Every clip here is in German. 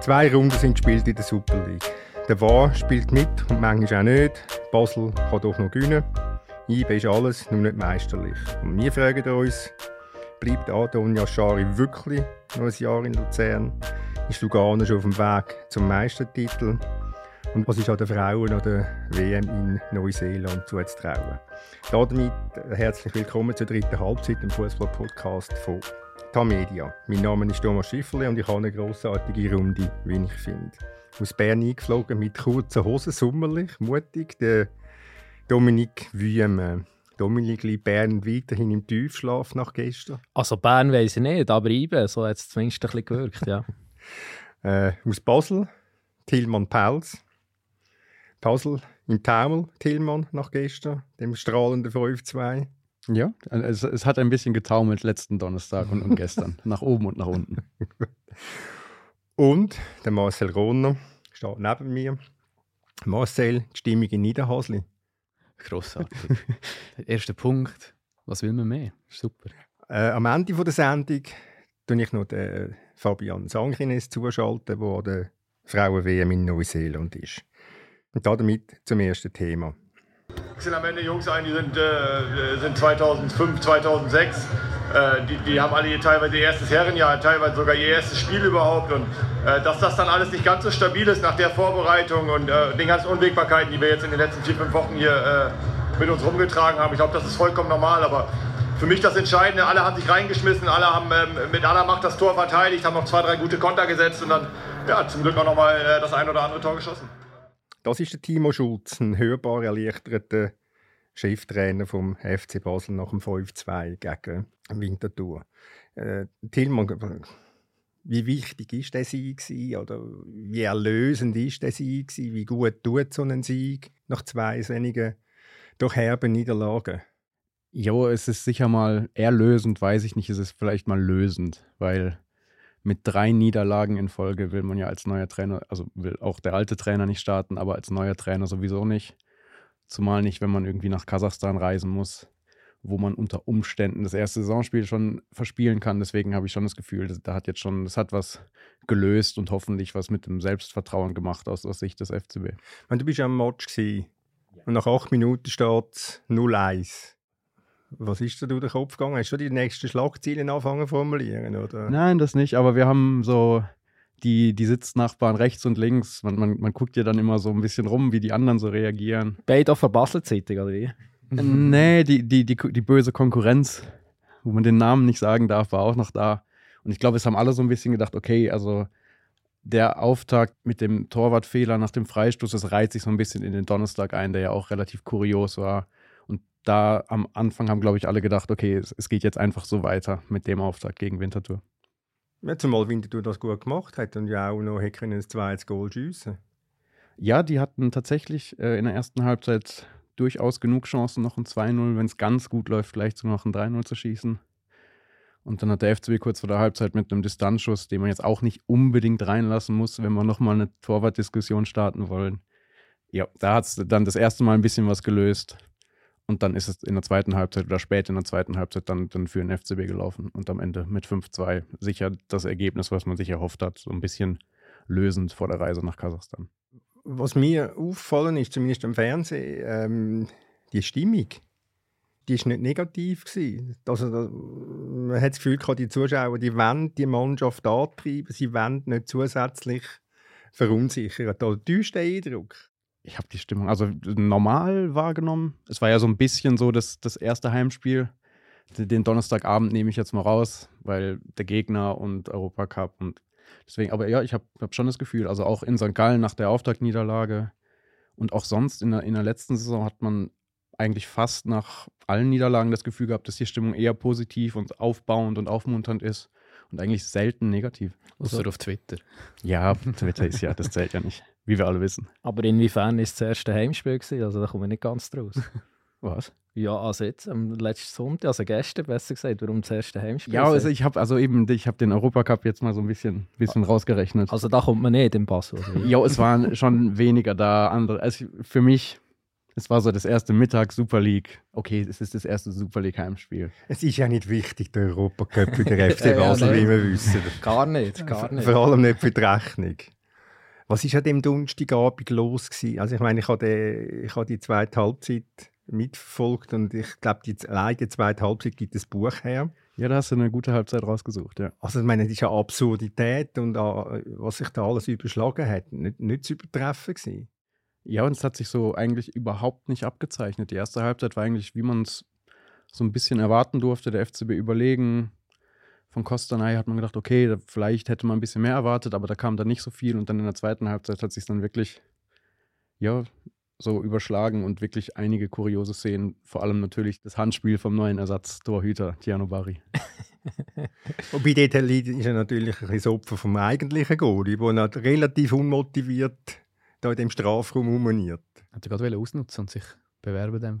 Zwei Runden sind gespielt in der Super League. Der War spielt mit und manchmal auch nicht. Basel kann doch noch gewinnen. IB ist alles, nur nicht meisterlich. Und wir fragen uns, bleibt Antonia Schari wirklich noch ein Jahr in Luzern? Ist Lugano schon auf dem Weg zum Meistertitel? Und was ist an den Frauen an der WM in Neuseeland zuzutrauen? Damit herzlich willkommen zur dritten Halbzeit im Fußball-Podcast von Tamedia. Mein Name ist Thomas Schifferle und ich habe eine grossartige Runde, wie ich finde. Aus Bern eingeflogen mit kurzen Hosen, sommerlich, mutig, der Dominik Wüme. Dominik liegt Bern weiterhin im Tiefschlaf nach gestern. Also Bern weiß ich nicht, aber IBE, so hat es zumindest ein bisschen gewirkt, ja. äh, aus Basel, Tilman Pels. Basel im Taumel, Tillmann nach gestern, dem strahlenden 5-2. Ja, es, es, hat ein bisschen getaumelt letzten Donnerstag und, und gestern. nach oben und nach unten. und der Marcel Rohner steht neben mir. Marcel, die Stimmung in Niederhasli. Grossartig. der erste Punkt. Was will man mehr? Super. Äh, am Ende der Sendung tue ich noch den Fabian Sangrines zuschalten, der an der Frauen-WM in Neuseeland ist. Und damit zum ersten Thema. Sind am Ende Jungs ein, die sind, äh, sind 2005, 2006. Äh, die, die, haben alle ihr teilweise ihr erstes Herrenjahr, teilweise sogar ihr erstes Spiel überhaupt. Und äh, dass das dann alles nicht ganz so stabil ist nach der Vorbereitung und äh, den ganzen Unwägbarkeiten, die wir jetzt in den letzten vier, fünf Wochen hier äh, mit uns rumgetragen haben, ich glaube, das ist vollkommen normal. Aber für mich das Entscheidende, alle haben sich reingeschmissen, alle haben ähm, mit aller Macht das Tor verteidigt, haben noch zwei, drei gute Konter gesetzt und dann ja, zum Glück auch nochmal äh, das ein oder andere Tor geschossen. Das ist der Timo Schulz, ein hörbar erleichterter Cheftrainer vom FC Basel nach dem 5-2 gegen Winterthur. Äh, Tillmann, wie wichtig ist der Sieg oder wie erlösend ist der Sieg Wie gut tut so ein Sieg nach zwei wenigen doch herben Niederlagen? Jo, es ist sicher mal erlösend, weiß ich nicht. Es ist vielleicht mal lösend, weil mit drei Niederlagen in Folge will man ja als neuer Trainer, also will auch der alte Trainer nicht starten, aber als neuer Trainer sowieso nicht. Zumal nicht, wenn man irgendwie nach Kasachstan reisen muss, wo man unter Umständen das erste Saisonspiel schon verspielen kann. Deswegen habe ich schon das Gefühl, da hat jetzt schon, das hat was gelöst und hoffentlich was mit dem Selbstvertrauen gemacht aus, aus Sicht des FCB. Wenn du bist am Match gewesen, und nach acht Minuten steht 0-1. Was ist da durch den Kopf gegangen? Hast du die nächsten Schlagziele anfangen zu formulieren? Oder? Nein, das nicht, aber wir haben so die, die Sitznachbarn rechts und links. Man, man, man guckt ja dann immer so ein bisschen rum, wie die anderen so reagieren. Beide auf der Basel-Zeitung, oder wie? nee, die, die, die, die böse Konkurrenz, wo man den Namen nicht sagen darf, war auch noch da. Und ich glaube, es haben alle so ein bisschen gedacht, okay, also der Auftakt mit dem Torwartfehler nach dem Freistoß, das reiht sich so ein bisschen in den Donnerstag ein, der ja auch relativ kurios war da am Anfang haben, glaube ich, alle gedacht, okay, es, es, geht jetzt einfach so weiter mit dem Auftakt gegen Winterthur. Ja, zumal Winterthur das gut gemacht hat und ja auch noch hätte ein zweites Goal schiessen Ja, die hatten tatsächlich äh, in der ersten Halbzeit durchaus genug Chancen, noch ein 2-0, wenn es ganz gut läuft, vielleicht sogar noch ein 3-0 zu schießen. Und dann hat der FCB kurz vor der Halbzeit mit einem Distanzschuss, den man jetzt auch nicht unbedingt reinlassen muss, wenn wir nochmal eine Torwartdiskussion starten wollen. Ja, da hat es dann das erste Mal ein bisschen was gelöst. Und dann ist es in der zweiten Halbzeit oder spät in der zweiten Halbzeit dann, dann für den FCB gelaufen. Und am Ende mit 5-2 sicher das Ergebnis, was man sich erhofft hat, so ein bisschen lösend vor der Reise nach Kasachstan. Was mir auffallen ist, zumindest im Fernsehen, ähm, die Stimmung, die ist nicht negativ gewesen. Also, man hat das Gefühl, die Zuschauer, die wollen die Mannschaft antreiben, sie wollen nicht zusätzlich verunsichern. Da täuscht der Eindruck ich habe die Stimmung also normal wahrgenommen. Es war ja so ein bisschen so das, das erste Heimspiel. Den Donnerstagabend nehme ich jetzt mal raus, weil der Gegner und Europacup und deswegen, aber ja, ich habe hab schon das Gefühl, also auch in St. Gallen nach der Auftaktniederlage und auch sonst in der, in der letzten Saison hat man eigentlich fast nach allen Niederlagen das Gefühl gehabt, dass die Stimmung eher positiv und aufbauend und aufmunternd ist und eigentlich selten negativ. Außer also, auf Twitter. Ja, Twitter ist ja, das zählt ja nicht wie wir alle wissen. Aber inwiefern ist das erste Heimspiel gewesen? Also da kommen wir nicht ganz draus. Was? Ja, also jetzt am letzten Sonntag, also gestern besser gesagt, warum das erste Heimspiel? Ja, also ich habe also eben, ich habe den Europacup jetzt mal so ein bisschen, bisschen rausgerechnet. Also da kommt man nicht im Pass. Oder? ja, es waren schon weniger da andere. Also für mich Es war so das erste Mittag Super League. Okay, es ist das erste Super League Heimspiel. Es ist ja nicht wichtig, der Europacup für den FC Basel, ja, wie wir wissen. Gar nicht, gar nicht. Vor allem nicht für die Rechnung. Was ist an dem Donnerstagabend los gewesen? Also ich meine, ich habe, ich habe die zweite Halbzeit mitverfolgt und ich glaube, die, allein die zweite Halbzeit gibt das Buch her. Ja, da hast du eine gute Halbzeit rausgesucht, ja. Also ich meine, das ist eine Absurdität und uh, was sich da alles überschlagen hat, nicht, nicht zu übertreffen gewesen. Ja, und es hat sich so eigentlich überhaupt nicht abgezeichnet. Die erste Halbzeit war eigentlich, wie man es so ein bisschen erwarten durfte, der FCB überlegen, von Kostanay hat man gedacht, okay, vielleicht hätte man ein bisschen mehr erwartet, aber da kam dann nicht so viel. Und dann in der zweiten Halbzeit hat sich dann wirklich, ja, so überschlagen und wirklich einige kuriose Szenen. Vor allem natürlich das Handspiel vom neuen Ersatztorhüter, Tiano Bari. Wobei dort ist er natürlich ein bisschen Opfer vom eigentlichen Goli, der relativ unmotiviert da in dem Strafraum rumaniert. Hat er gerade ausnutzen und sich bewerben in dem.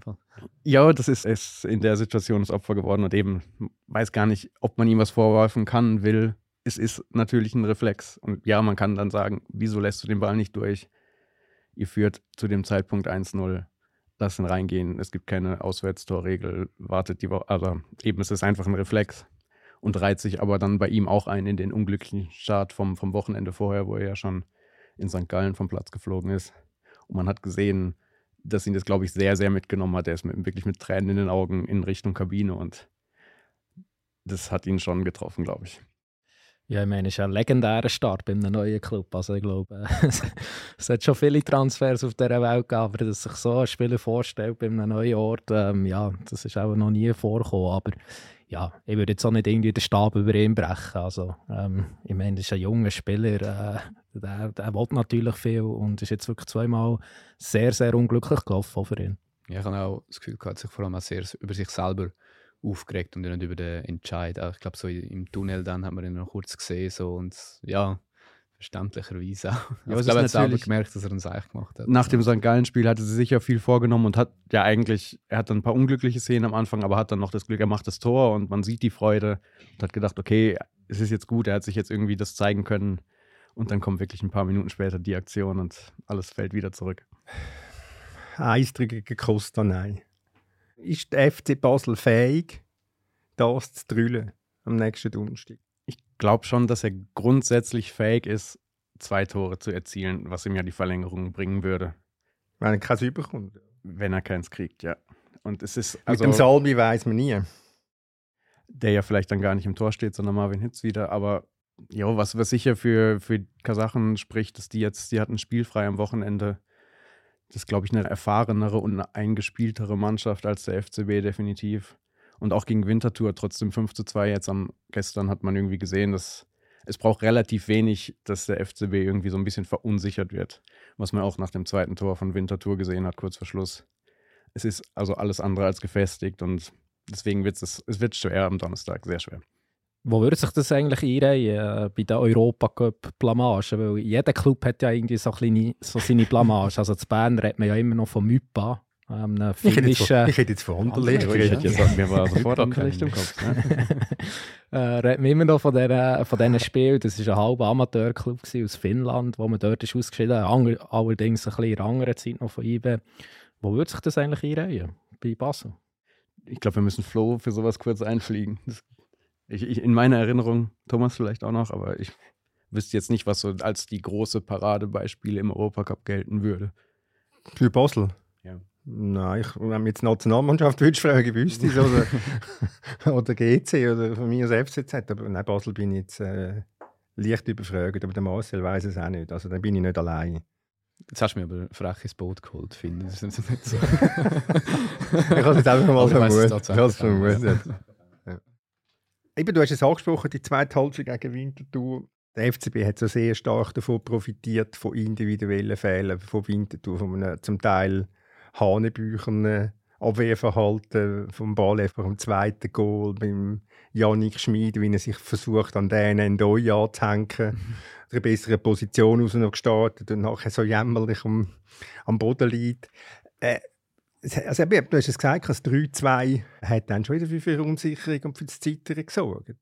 Ja, das ist es in der Situation das Opfer geworden und eben weiß gar nicht, ob man ihm was vorwerfen kann, will. Es ist natürlich ein Reflex. Und ja, man kann dann sagen, wieso lässt du den Ball nicht durch? Ihr führt zu dem Zeitpunkt 1-0. Lass ihn reingehen. Es gibt keine Auswärtstorregel. Wartet die Woche. Also eben, es ist einfach ein Reflex. Und reiht sich aber dann bei ihm auch ein in den unglücklichen Start vom, vom Wochenende vorher, wo er ja schon in St. Gallen vom Platz geflogen ist. Und man hat gesehen, dass ihn das, glaube ich, sehr, sehr mitgenommen hat. Er ist mit, wirklich mit Tränen in den Augen in Richtung Kabine und das hat ihn schon getroffen, glaube ich. Ja, ich meine, es ist ein legendärer Start bei einem neuen Club. Also ich glaube, es hat schon viele Transfers auf dieser Welt gegeben, aber dass sich so ein Spieler vorstellt bei einem neuen Ort, ähm, ja, das ist auch noch nie vorgekommen. Aber ja, ich würde jetzt auch nicht irgendwie den Stab über ihn brechen. Also, ähm, ich meine, das ist ein junger Spieler, äh, der, der will natürlich viel und ist jetzt wirklich zweimal sehr, sehr unglücklich gelaufen für ihn. Ja, ich habe auch das Gefühl, er hat sich vor allem auch sehr über sich selber aufgeregt und nicht über den Entscheid. Ich glaube, so im Tunnel dann hat man ihn noch kurz gesehen so, und ja, verständlicherweise auch. Ja, also ich glaube, er hat selber gemerkt, dass er einen Seich gemacht hat. Nach dem St. Gallen-Spiel hatte sie sicher viel vorgenommen und hat ja eigentlich, er hat dann ein paar unglückliche Szenen am Anfang, aber hat dann noch das Glück, er macht das Tor und man sieht die Freude und hat gedacht, okay, es ist jetzt gut, er hat sich jetzt irgendwie das zeigen können. Und dann kommt wirklich ein paar Minuten später die Aktion und alles fällt wieder zurück. Eistrige Costa, nein. Ist der FC Basel fähig, das zu drüllen am nächsten Donnerstag? ich glaube schon, dass er grundsätzlich fähig ist, zwei Tore zu erzielen, was ihm ja die Verlängerung bringen würde. Wenn er keins überkommt. Wenn er keins kriegt, ja. Und es ist. Also, Mit dem Salmi weiß man nie. Der ja vielleicht dann gar nicht im Tor steht, sondern Marvin Hitz wieder. Aber ja, was, was sicher für, für Kasachen spricht, dass die jetzt, die hatten spielfrei am Wochenende. Das ist, glaube ich, eine erfahrenere und eine eingespieltere Mannschaft als der FCB definitiv. Und auch gegen Winterthur trotzdem 5 zu 2 jetzt am gestern hat man irgendwie gesehen, dass es braucht relativ wenig, dass der FCB irgendwie so ein bisschen verunsichert wird. Was man auch nach dem zweiten Tor von Winterthur gesehen hat, kurz vor Schluss. Es ist also alles andere als gefestigt und deswegen wird es, es wird schwer am Donnerstag, sehr schwer. Wo würde sich das eigentlich einreihen äh, bei der Europacup-Blamage? Weil jeder Club hat ja irgendwie so, kleine, so seine Blamage. Also zu Bern redet man ja immer noch von Mypa. Ähm, ich, hätte jetzt, ich hätte jetzt von Anderlecht. Ich hätte jetzt mir war sofort Anderlecht im Kopf. Ne? äh, reden wir immer noch von, der, von diesen Spielen. Das war ein halber Amateurclub aus Finnland, wo man dort ist ausgeschieden ist. Allerdings ein bisschen in einer anderen Zeit noch von IBE. Wo würde sich das eigentlich einreihen? Bei Basel? Ich glaube, wir müssen Flo für sowas kurz einfliegen. Das, ich, ich, in meiner Erinnerung, Thomas vielleicht auch noch, aber ich wüsste jetzt nicht, was so als die große Paradebeispiel im Europacup gelten würde. Für Basel? Ja. Nein, ich, wenn jetzt Nationalmannschaft würdest fragen, wüsste ich oder, oder GC oder von mir aus FCZ. Aber nein, Basel bin ich jetzt äh, leicht überfragt, aber der Marcel weiß es auch nicht. Also dann bin ich nicht allein. Jetzt hast du mir aber frech ins Boot geholt, finde ich. Das ist nicht so. ich habe es jetzt einfach mal vermutet. Ich habe es vermutet. Eben, du hast es angesprochen, die zweite Halbzeit gegen Winterthur. Der FCB hat so sehr stark davon profitiert, von individuellen Fehlern von Winterthur, von einem zum Teil Hanebüchern Abwehrverhalten vom Ball einfach im zweiten Goal beim Janik Schmid, wie er sich versucht an den Endoi anzuhängen, mhm. eine bessere Position aus noch gestartet und nachher so jämmerlich am, am Boden liegt. Äh, also, du hast es gesagt, das 3-2 hat dann schon wieder für Verunsicherung und für das Zittern gesorgt.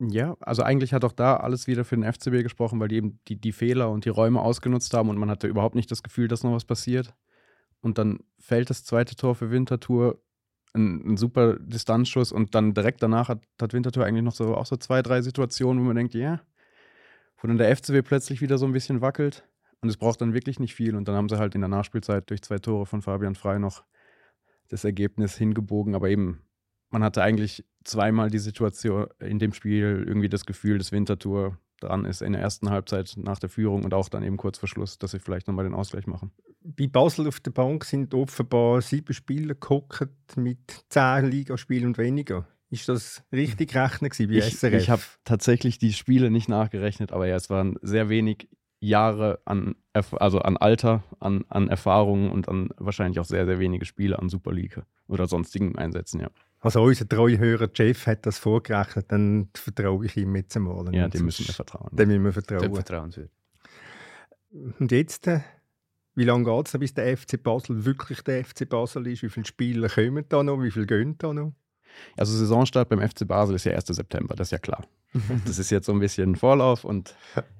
Ja, also eigentlich hat auch da alles wieder für den FCB gesprochen, weil die eben die, die Fehler und die Räume ausgenutzt haben und man hatte überhaupt nicht das Gefühl, dass noch was passiert. und dann fällt das zweite Tor für Winterthur. Ein, ein super Distanzschuss und dann direkt danach hat, hat Winterthur eigentlich noch so auch so zwei, drei Situationen, wo man denkt, ja, wo dann der FCW plötzlich wieder so ein bisschen wackelt. Und es braucht dann wirklich nicht viel. Und dann haben sie halt in der Nachspielzeit durch zwei Tore von Fabian Frei noch das Ergebnis hingebogen. Aber eben, man hatte eigentlich zweimal die Situation in dem Spiel irgendwie das Gefühl, dass Winterthur dran ist in der ersten Halbzeit nach der Führung und auch dann eben kurz vor Schluss, dass sie vielleicht nochmal den Ausgleich machen. Bei Basel auf der Bank sind offenbar sieben Spieler gehockt mit zehn Ligaspielen und weniger. Ist das richtig gerechnet bei ich, SRF? Ich habe tatsächlich die Spiele nicht nachgerechnet, aber ja, es waren sehr wenig Jahre an, also an Alter, an, an Erfahrungen und an wahrscheinlich auch sehr, sehr wenige Spiele an Super League oder sonstigen Einsätzen, ja. Also unser treue Hörer Jeff hat das vorgerechnet, dann vertraue ich ihm jetzt einmal. Ja, dem müssen wir vertrauen. Dem müssen wir vertrauen. Dem vertrauenswürdig. Und jetzt, äh, wie lange geht es, bis der FC Basel wirklich der FC Basel ist? Wie viele Spieler kommen da noch? Wie viele gehen da noch? Also Saisonstart beim FC Basel ist ja 1. September, das ist ja klar. das ist jetzt so ein bisschen Vorlauf und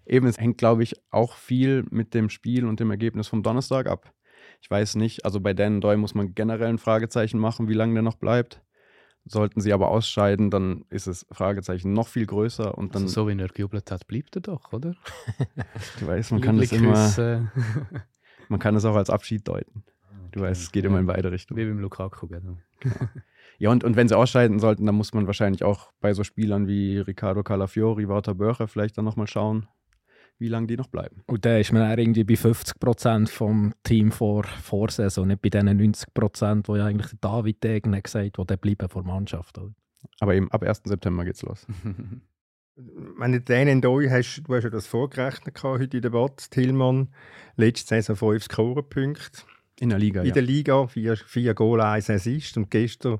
eben es hängt, glaube ich, auch viel mit dem Spiel und dem Ergebnis vom Donnerstag ab. Ich weiß nicht, also bei Dan Doy muss man generell ein Fragezeichen machen, wie lange der noch bleibt. Sollten sie aber ausscheiden, dann ist das Fragezeichen noch viel größer und dann. Also so wie er gejubelt hat, blieb er doch, oder? du weißt, man kann das immer. man kann es auch als Abschied deuten. Du weißt, es geht immer in beide Richtungen. Wie beim Lukaku, genau. Ja, und, und wenn sie ausscheiden sollten, dann muss man wahrscheinlich auch bei so Spielern wie Riccardo Calafiori, Walter Börcher vielleicht dann nochmal schauen, wie lange die noch bleiben. Und da ist man irgendwie bei 50 Prozent vom Team vor Vorsaison, nicht bei den 90 Prozent, wo ja eigentlich David Degen hat gesagt hat, die bleiben vor Mannschaft. Oder? Aber eben ab 1. September geht's los. Wenn du den Doi hast, du hast ja das vorgerechnet heute in der Debatte, Tillmann, letzte Saison 5 Scorerpunkte. In der Liga, In ja. der Liga, vier, vier Goal, eins Assist und gestern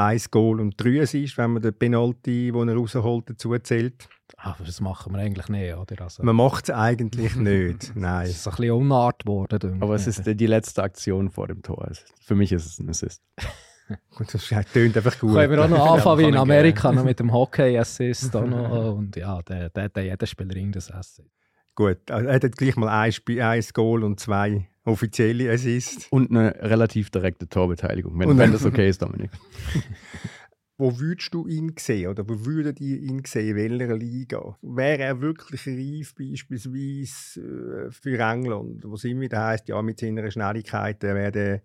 ein Goal und drei Assist, wenn man den Penalty, den er rausholt, dazu zählt. Aber das machen wir eigentlich nicht, oder? Also, man macht es eigentlich nicht, nein. Es ist ein bisschen unart geworden. Aber es ist die letzte Aktion vor dem Tor. Für mich ist es ein Assist. Gut, das tönt einfach gut. Können wir auch noch anfangen wie in Amerika, noch mit dem Hockey-Assist. Und ja, der, der, der, jeder Spieler das Assist. Gut, er hat gleich mal ein, Spiel, ein Goal und zwei offizielle Assists. Und eine relativ direkte Torbeteiligung, wenn, wenn das okay ist, Dominik. wo würdest du ihn sehen oder wo würdet ihr ihn sehen, in welcher Liga? Wäre er wirklich reif beispielsweise äh, für England, wo es immer wieder heisst, ja, mit seiner Schnelligkeit, er wäre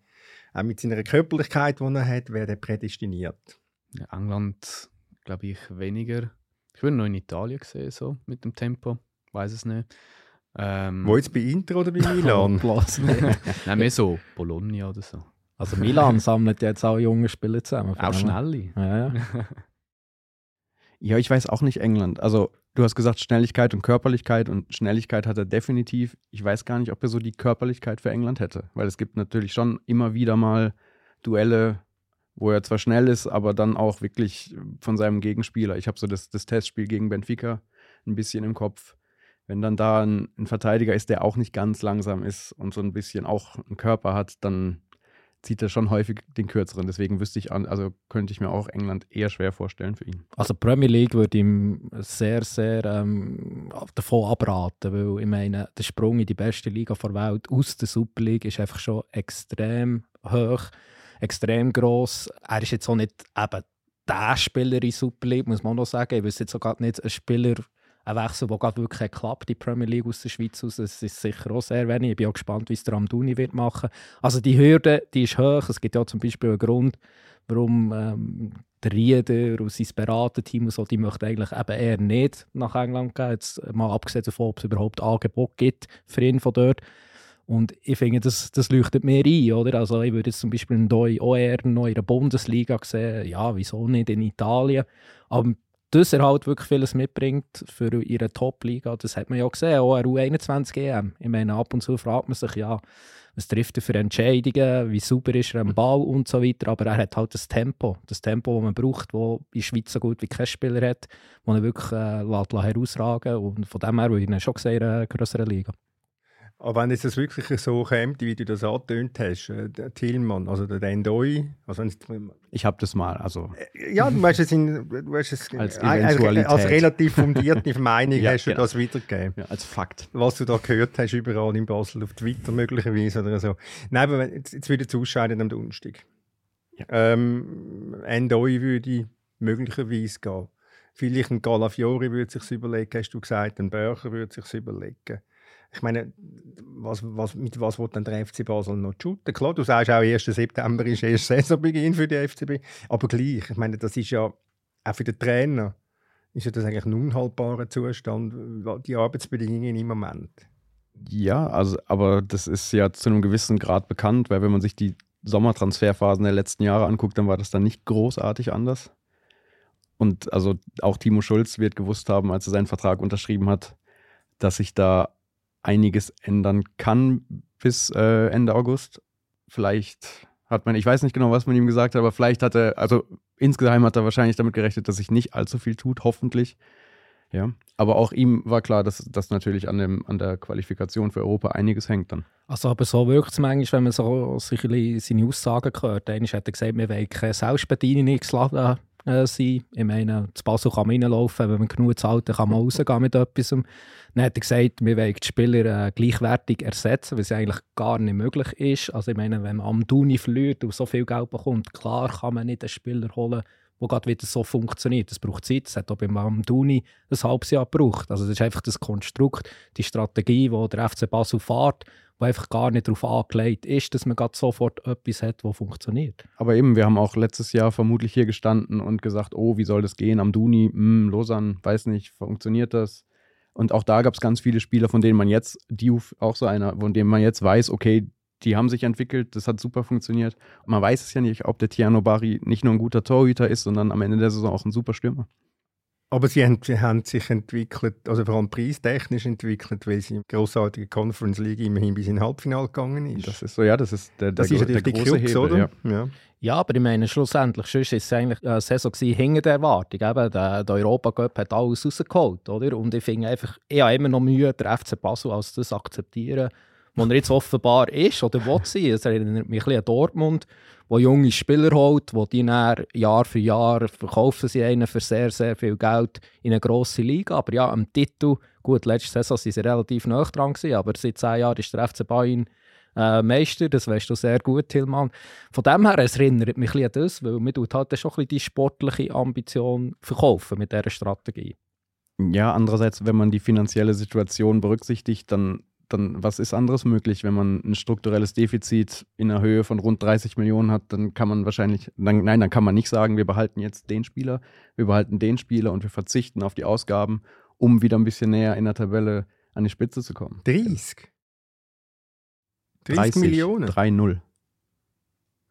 auch mit seiner Körperlichkeit, die er hat, wäre er prädestiniert? Ja, England, glaube ich, weniger. Ich würde noch in Italien sehen, so mit dem Tempo. Weiß es nicht. Ähm, Wo jetzt bei Inter oder bei Milan? Nein, mehr so Bologna oder so. Also Milan sammelt jetzt auch junge Spieler zusammen. Auch schnelle. Ja, ja. ja, ich weiß auch nicht England. Also du hast gesagt Schnelligkeit und Körperlichkeit und Schnelligkeit hat er definitiv. Ich weiß gar nicht, ob er so die Körperlichkeit für England hätte, weil es gibt natürlich schon immer wieder mal Duelle, wo er zwar schnell ist, aber dann auch wirklich von seinem Gegenspieler. Ich habe so das, das Testspiel gegen Benfica ein bisschen im Kopf wenn dann da ein, ein, Verteidiger ist, der auch nicht ganz langsam ist und so ein bisschen auch einen Körper hat, dann zieht er schon häufig den kürzeren. Deswegen wüsste ich, an, also könnte ich mir auch England eher schwer vorstellen für ihn. Also Premier League würde ihm sehr, sehr ähm, davon abraten, weil ich meine, der Sprung in die beste Liga der Welt aus der Super League ist einfach schon extrem hoch, extrem groß. Er ist jetzt auch nicht eben der Spieler in Super League, muss man noch sagen. Ich wüsste jetzt auch nicht ein Spieler ein Wechsel, der gerade wirklich klappt, die Premier League aus der Schweiz aus. Das ist sicher auch sehr wenig. Ich bin auch gespannt, wie es der Amduni wird machen. Also die Hürde, die ist hoch. Es gibt ja zum Beispiel einen Grund, warum ähm, der Rieder und sein Beraterteam und so, die möchten eigentlich eben eher nicht nach England gehen. Jetzt mal abgesehen davon, ob es überhaupt Angebot gibt für ihn von dort. Und ich finde, das, das leuchtet mir ein, oder? Also ich würde jetzt zum Beispiel einen Doi auch eher noch in der Bundesliga sehen. Ja, wieso nicht in Italien? Aber dass er halt wirklich vieles mitbringt für ihre Top-Liga. Das hat man ja gesehen, auch eine U21 EM. Ich meine, ab und zu fragt man sich, ja, was trifft er für Entscheidungen, wie super ist er am Ball und so weiter. Aber er hat halt das Tempo, das Tempo, das man braucht, das in der Schweiz so gut wie kein Spieler hat, das er wirklich äh, lässt, lässt herausragen Und von dem her würde ich ihn schon sehen in einer größeren Liga. Aber wenn es das wirklich so kommt, wie du das angetönt hast, äh, der Tillmann, also der Endoi, also ich habe das mal, also äh, ja, du weißt es, in, du weißt es als, Eventualität. als relativ fundierte Meinung ja, hast du genau. das wiedergegeben. Ja, als Fakt. Was du da gehört hast, überall in Basel, auf Twitter möglicherweise oder so. Nein, aber jetzt, jetzt wieder zu ausscheiden am Donnerstag. Ja. Ähm, Endoi würde möglicherweise gehen. Vielleicht ein Galafiori würde sich überlegen, hast du gesagt, ein Börcher würde sich überlegen. Ich meine, was, was, mit was wird dann der FC Basel noch shooten? Klar, du sagst auch, 1. September ist erst Saisonbeginn für die FCB. Aber gleich, ich meine, das ist ja auch für den Trainer ist ja das eigentlich ein unhaltbarer Zustand, die Arbeitsbedingungen im Moment. Ja, also, aber das ist ja zu einem gewissen Grad bekannt, weil wenn man sich die Sommertransferphasen der letzten Jahre anguckt, dann war das dann nicht großartig anders. Und also auch Timo Schulz wird gewusst haben, als er seinen Vertrag unterschrieben hat, dass sich da einiges ändern kann bis äh, Ende August. Vielleicht hat man, ich weiß nicht genau, was man ihm gesagt hat, aber vielleicht hat er, also insgeheim hat er wahrscheinlich damit gerechnet, dass sich nicht allzu viel tut, hoffentlich. Ja. Aber auch ihm war klar, dass das natürlich an, dem, an der Qualifikation für Europa einiges hängt dann. Also aber so wirkt es manchmal, wenn man so sicherlich seine Aussagen hört. Einmal hat er gesagt, wir wollen keine Selbstbedienungsladen äh, sein. Ich meine, zu Basel kann man reinlaufen, wenn man genug zahlt, dann kann man rausgehen mit etwas. Dann hat er gesagt, wir wollen die Spieler äh, gleichwertig ersetzen, was eigentlich gar nicht möglich ist. Also ich meine, wenn man am Duni verliert und so viel Geld bekommt, klar kann man nicht einen Spieler holen, der gerade wieder so funktioniert. Das braucht Zeit. Das hat auch beim Amduni ein halbes Jahr gebraucht. Also das ist einfach das Konstrukt, die Strategie, die der FC Basel fährt, wo einfach gar nicht darauf angelegt ist, dass man gerade sofort etwas hat, das funktioniert. Aber eben, wir haben auch letztes Jahr vermutlich hier gestanden und gesagt, oh, wie soll das gehen? Am Duni, hm, Lausanne, weiß nicht, funktioniert das? Und auch da gab es ganz viele Spieler, von denen man jetzt, Diouf auch so einer, von denen man jetzt weiß, okay, die haben sich entwickelt, das hat super funktioniert. Und man weiß es ja nicht, ob der Tiano Bari nicht nur ein guter Torhüter ist, sondern am Ende der Saison auch ein super Stürmer. Aber sie haben, sie haben sich entwickelt, also vor allem preistechnisch entwickelt, weil sie im grossartigen Conference League immerhin bis in Halbfinale gegangen ist. Das ist so, ja, das ist der, der, das ist der, der große Krux, Hebel, oder? Ja. Ja. Ja, aber ich meine, schlussendlich sonst ist es eigentlich eine Saison gewesen, hinter der Erwartung. Eben, der, der Europacup hat alles rausgeholt. Oder? Und ich finde einfach, ich habe immer noch Mühe, der FC Basel als das akzeptieren, wo er jetzt offenbar ist oder will sein. Es erinnert mich ein bisschen an Dortmund, wo junge Spieler holt, wo die dann Jahr für Jahr verkaufen sie einen für sehr, sehr viel Geld in eine grosse Liga. Aber ja, am Titel, gut, letzte Saison waren sie relativ nah dran, gewesen, aber seit zehn Jahren ist der FC Bayern äh, Meister, das weißt du sehr gut, Tillmann. Von dem her, es erinnert mich ein an das, weil man tut halt schon ein bisschen die sportliche Ambition verkaufen mit dieser Strategie. Ja, andererseits, wenn man die finanzielle Situation berücksichtigt, dann, dann was ist anderes möglich? Wenn man ein strukturelles Defizit in der Höhe von rund 30 Millionen hat, dann kann man wahrscheinlich, dann, nein, dann kann man nicht sagen, wir behalten jetzt den Spieler, wir behalten den Spieler und wir verzichten auf die Ausgaben, um wieder ein bisschen näher in der Tabelle an die Spitze zu kommen. 30? 30, Millionen? 3-0.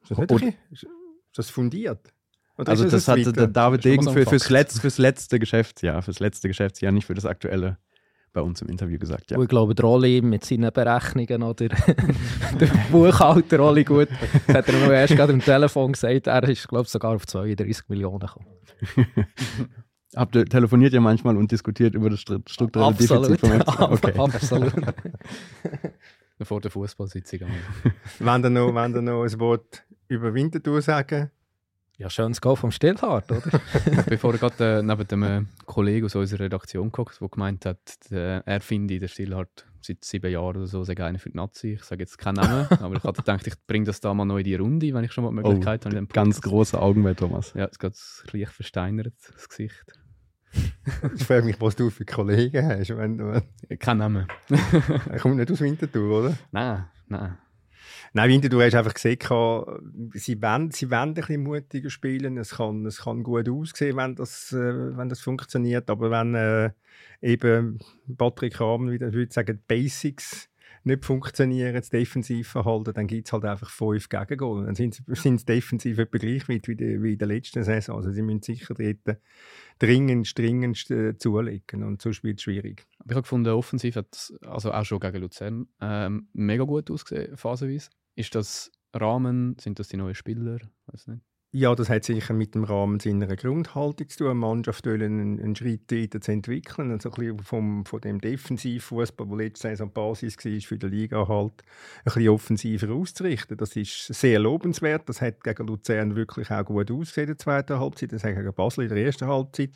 Ist das, nicht Und- ein bisschen- ist das fundiert? Oder Also das ein hatte David Degen für, fürs. Letz-, fürs letzte Geschäftsjahr, fürs letzte Geschäftsjahr, nicht für das aktuelle, bei uns im Interview gesagt. Ja. Und ich glaube, der Oli mit seinen Berechnungen oder der Buchhalter Oli gut, das hat er mir erst gerade am Telefon gesagt, er ist glaube ich sogar auf 32 Millionen gekommen. Habt ihr telefoniert ja manchmal und diskutiert über das stru- strukturelle Defizit vom FC? Okay. absolut. Vor der Fußballsitzung. Wenn ihr noch, wenn ihr noch ein Wort über Winterthur sagen, Ja, schönes Go vom Stillhart, oder? Bevor er gerade äh, neben dem äh, Kollegen aus unserer Redaktion guckt, der gemeint hat, der, er finde, der Stillhart seit sieben Jahren oder so sei einer für die Nazi. Ich sage jetzt keinen Namen, aber ich hatte gedacht, ich bringe das da mal noch in die Runde, wenn ich schon mal die Möglichkeit habe. in dem Oh, Ganz große Augen bei Thomas. Ja, es geht leicht versteinert, das Gesicht. ich frage mich, was du für Kollegen hast. Wenn, wenn, Äh, Kein Name. er kommt nicht aus Winterthur, oder? Nein, nein. Nein, Winterthur hast einfach gesehen, sie wollen, sie wollen ein bisschen mutiger spielen. Es kann, es kann gut aussehen, wenn das, äh, wenn das funktioniert. Aber wenn äh, eben Patrick Rahmen wieder würde sagen, die Basics nicht funktionieren, das Defensivverhalten, dann gibt es halt einfach fünf Gegengol. Dann sind sie, defensiv etwa gleich weit wie, die, wie in der letzten Saison. Also sie müssen sicher dort dringend, dringend äh, zulegen. Und so spielt es schwierig. Ich habe gefunden, offensiv hat also auch schon gegen Luzern, ähm, mega gut ausgesehen, phasenweise. Ist das Rahmen, sind das die neuen Spieler? Weiß nicht. Ja, das hat sicher mit dem Rahmen seiner Grundhaltung zu tun. Eine Mannschaft will einen, einen Schritt weiter zu entwickeln. Also ein bisschen vom, von dem Defensivfußball, der letzte Saison Basis war für die Liga, halt ein bisschen offensiver auszurichten. Das ist sehr lobenswert. Das hat gegen Luzern wirklich auch gut ausgesehen in der zweiten Halbzeit. Das hat gegen Basel in der ersten Halbzeit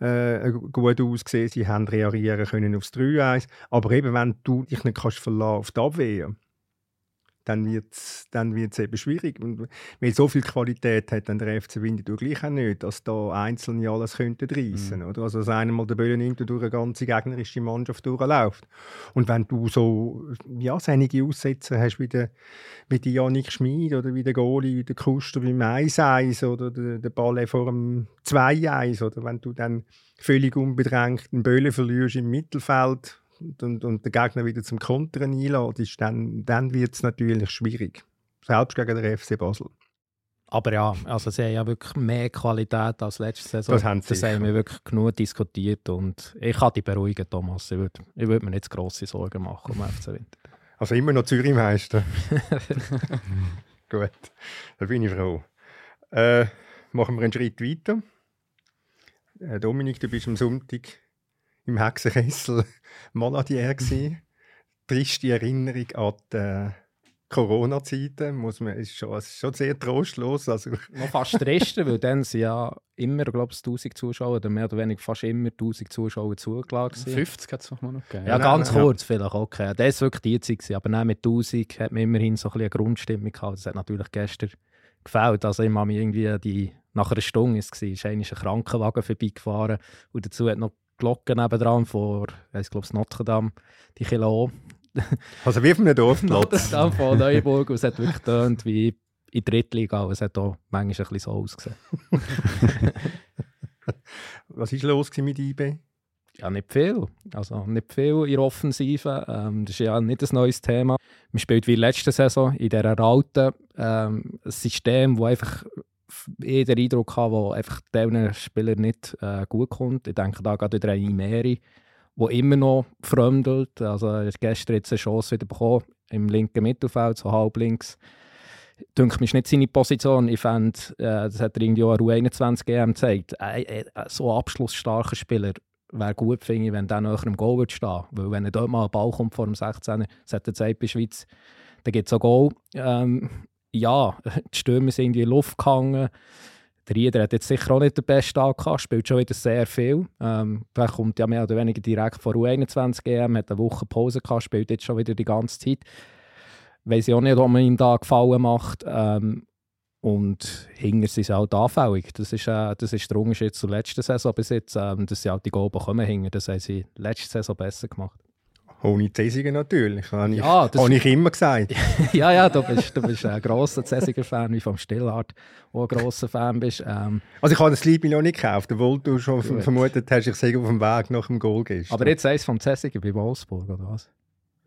äh, gut ausgesehen. Sie haben reagieren können aufs 3-1. Aber eben, wenn du dich nicht kannst auf die Abwehr dann wird es dann wird's eben schwierig. Und weil so viel Qualität hat dann der FC Winterthur gleich auch nicht, dass da Einzelne alles könnten reissen. Mhm. Oder? Also, dass einer mal den Böllen nimmt und durch eine ganze gegnerische Mannschaft durchläuft. Und wenn du so ja, einige Aussetzer hast, wie der, wie der Janik Schmid oder wie der Goli, wie der Kuster beim 1-1 oder der, der Ball vor dem 2-1 oder wenn du dann völlig unbedrängt einen Böllen verlierst im Mittelfeld, und, und, den Gegner wieder zum Kontern einladest, dann, dann wird es natürlich schwierig. Selbst gegen den FC Basel. Aber ja, also sie haben ja wirklich mehr Qualität als letzte Saison. Das haben, sie das haben wir wirklich genug diskutiert und ich kann dich beruhigen, Thomas. Ich würde, ich würde mir nicht grosse Sorgen machen um FC Winter. Also immer noch Zürich-Meister. Gut, da bin ich froh. Äh, machen wir einen Schritt weiter. Äh, Dominik, du bist am Sonntag im Hexenkessel Monadier gewesen. Triste Erinnerung an die Corona-Zeiten, muss man, ist schon, ist schon sehr trostlos. Also. Noch fast stressen, weil dann sind ja immer, glaube ich, 1000 Zuschauer, oder mehr oder weniger fast immer 1000 Zuschauer zugelassen. 50 hat es noch mal gegeben. Ja, ja ganz nein, kurz ja. vielleicht, okay. Das war wirklich die Zeit, aber dann mit 1000 hat man immerhin so ein bisschen eine Grundstimmung gehabt. Das hat natürlich gestern gefällt. Also ich habe mich irgendwie die, nach einer Stunde, es war, ist ein Krankenwagen vorbeigefahren und dazu hat noch Glocke nebendran vor, ich glaube, Notre Dame, die Kilo. Also wie auf einem Dorfplatz. Notre Dame von Neuburg und es hat wirklich getönt wie in der Drittliga. Es hat auch manchmal ein bisschen so ausgesehen. Was war los mit IB? Ja, nicht viel. Also nicht viel in der Offensive. Ähm, das ist ja nicht ein neues Thema. Man spielt wie letzte Saison in dieser alten ähm, System, wo einfach ich den Eindruck habe, wo einfach diesen Spieler nicht äh, gut kommt. Ich denke da gerade wieder an Imeri, der immer noch fremdelt. Also er hat gestern jetzt eine Chance wieder bekommen im linken Mittelfeld, so halb links. Denke mich nicht seine Position. Ich fände, äh, das hat er irgendwie auch an U21 EM gezeigt. Äh, äh, so ein abschlussstarker Spieler wäre gut, finde ich, wenn der nachher im Goal würde stehen. Weil wenn er dort mal ein Ball kommt vor dem 16er, das hat er Zeit bei der Schweiz, dann gibt es auch Goal. Ähm, ja, die Stürmer sind in die Luft gehangen. Der Rieder hat jetzt sicher auch nicht den besten Tag spielt schon wieder sehr viel. Ähm, er kommt ja mehr oder weniger direkt vor U21 EM, hat eine Woche Pause gehabt, spielt jetzt schon wieder die ganze Zeit. Weiß ich auch nicht, ob man ihm da Gefallen macht. Ähm, und hinter sind halt anfällig. Das ist, äh, das ist der Unterschied zur letzten Saison bis jetzt, ähm, dass sie halt die Goal bekommen hinter. Das haben sie letzte Saison besser gemacht. Ohne Zesiger natürlich, habe ich, ja, habe ich immer gesagt. ja, ja, du bist, du bist ein grosser Zesiger-Fan, wie vom Stillhardt auch ein grosser Fan bist. Ähm, also ich habe das Liebe noch nicht gekauft, obwohl du schon gut. vermutet hast, ich sei auf dem Weg nach dem Goal gehst. Aber jetzt eins vom Zesiger bei Wolfsburg, oder was?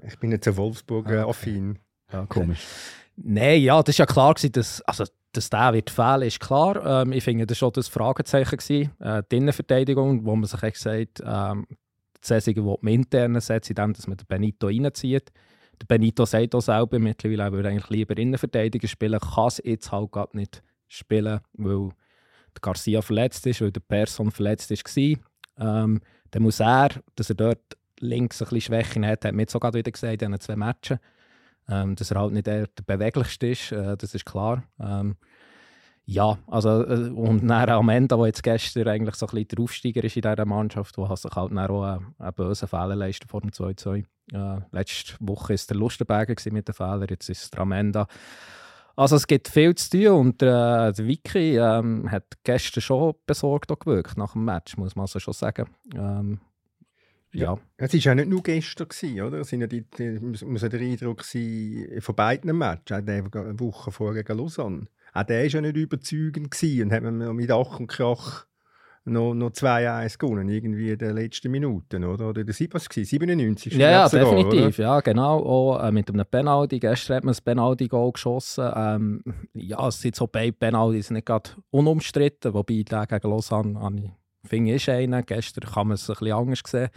Ich bin jetzt ein Wolfsburg-affin. Okay. Ja, komisch. Nein, ja, das war ja klar, gewesen, dass, also, dass der wird fehlen, ist klar. Ähm, ich finde, das war schon das Fragezeichen. Gewesen. Äh, die Innenverteidigung, wo man sich gesagt hat, ähm, Saison will man intern setzen, indem man den Benito reinzieht. Der Benito sagt auch selber, mittlerweile würde eigentlich lieber Innenverteidiger spielen, kann es jetzt halt gerade nicht spielen, weil der Garcia verletzt ist, weil der Person verletzt war. Ähm, dann muss er, dass er dort links ein bisschen Schwächen hat, hat mir jetzt sogar wieder gesagt in diesen zwei Matches, ähm, dass er halt nicht der beweglichste ist, äh, das ist klar. Ähm, ja, also äh, und dann am Ende, wo jetzt gestern eigentlich so ein bisschen der Aufsteiger ist in dieser Mannschaft, wo sich halt dann auch einen, einen bösen Fehler leisten vor dem 2-2. Äh, letzte Woche war der Lustenberger mit den Fehlern, jetzt ist es der Amenda. Also es gibt viel zu tun und äh, der Vicky ähm, hat gestern schon besorgt gewirkt nach dem Match, muss man also schon sagen. Ähm, ja. Es war ja nicht nur gestern, gewesen, oder? Es ja die, die, muss der Eindruck sein, von beiden Matches, auch eine Woche vorher gegen Lausanne auch der war ja nicht überzeugend gewesen und hat man mit Ach und Krach noch, noch 2-1 gewonnen, irgendwie in den letzten Minuten, oder? Oder der was 97. Ja, ja, sogar, definitiv, oder? ja, genau. Auch äh, mit einem Penalty. Gestern hat man das Penalty-Goal geschossen. Ähm, ja, es sind so beide Penaltys nicht gerade unumstritten, wobei der gegen Lausanne, ich finde, ist einer. Gestern kann man es ein bisschen anders sehen.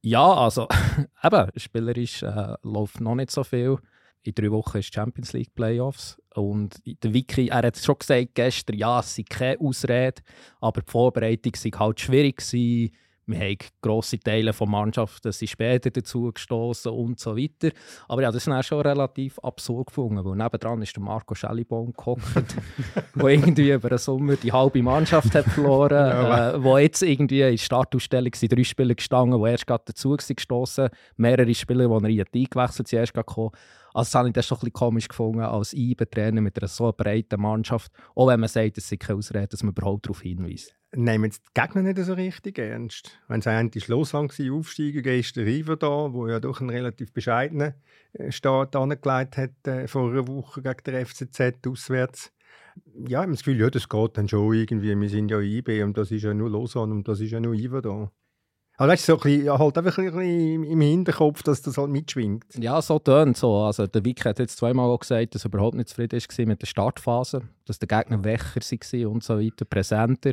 Ja, also, eben, spielerisch äh, läuft noch nicht so viel. In drei Wochen ist Champions League Playoffs. Und der Vicky, er hat schon gesagt gestern, ja, es sei keine Ausrede, aber die Vorbereitung sei halt schwierig gewesen wir haben grosse Teile der Mannschaften sind später dazu gestoßen und so weiter. Aber ja, das ist schon relativ absurd gefunden, weil nebendran ist der Marco Schellibaum gehockt, der irgendwie über den Sommer die halbe Mannschaft hat verloren ja, äh, wo jetzt irgendwie in der Startausstellung sind drei Spieler gestanden, die erst gerade dazu gestoßen mehrere Spieler, die er eingewechselt sind, erst gekommen. Also das habe ich das schon ein bisschen komisch gefunden, als IBE-Trainer mit einer so breiten Mannschaft, auch wenn man sagt, es sei keine Ausrede, dass man überhaupt darauf hinweist nehmen die Gegner nicht so richtig ernst. Wenn sie eigentlich Lausanne war, aufsteigen, ist der River da, wo ja doch einen relativ bescheidenen äh, Start angelegt hat äh, vor einer Woche gegen der FCZ auswärts. Ja, ich habe das Gefühl, ja, das geht dann schon irgendwie. Wir sind ja IB und das ist ja nur Lausanne und das ist ja nur Iver da. Aber weißt du, so ein bisschen, halt einfach ein bisschen im Hinterkopf, dass das halt mitschwingt. Ja, so tönt so. Also der Vicky hat jetzt zweimal auch gesagt, dass er überhaupt nicht zufrieden war mit der Startphase, dass der Gegner wächer war und so weiter, präsenter.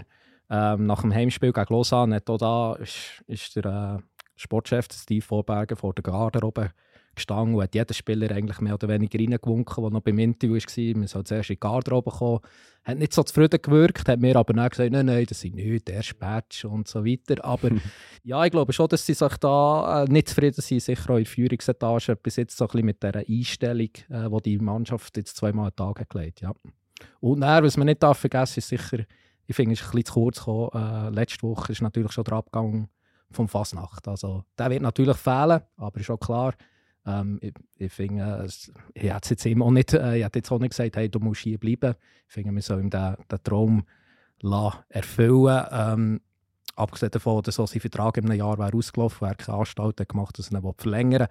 Ähm, nach dem Heimspiel gegen Lausanne auch da ist, ist der äh, Sportchef Steve Vorberger vor der Garderobe gestanden und hat jeden Spieler eigentlich mehr oder weniger reingewunken, der noch beim Interview war. Man soll zuerst in die Garderobe kommen. Hat nicht so zufrieden gewirkt, hat mir aber dann gesagt, nein, nein, das sind nicht der Patch und so weiter. Aber ja, ich glaube schon, dass sie sich da äh, nicht zufrieden sind, sicher auch in der Führungsetage, bis jetzt so ein bisschen mit dieser Einstellung, äh, die die Mannschaft jetzt zweimal am Tag gelegt ja. Und dann, was man nicht darf vergessen ist sicher ich finde, es ist ein bisschen zu kurz gekommen. Äh, letzte Woche ist natürlich schon der Abgang vom Fasnacht. Also, der wird natürlich fehlen, aber ist auch klar, ähm, ich, ich finde, ich hätte jetzt immer auch nicht, äh, ich jetzt auch nicht gesagt, hey, du musst hier bleiben. Ich finde, wir sollen den, den Traum erfüllen. Ähm, abgesehen davon, dass so sein Vertrag in einem Jahr wäre ausgelaufen, wäre keine Anstalt gemacht, dass er ihn verlängern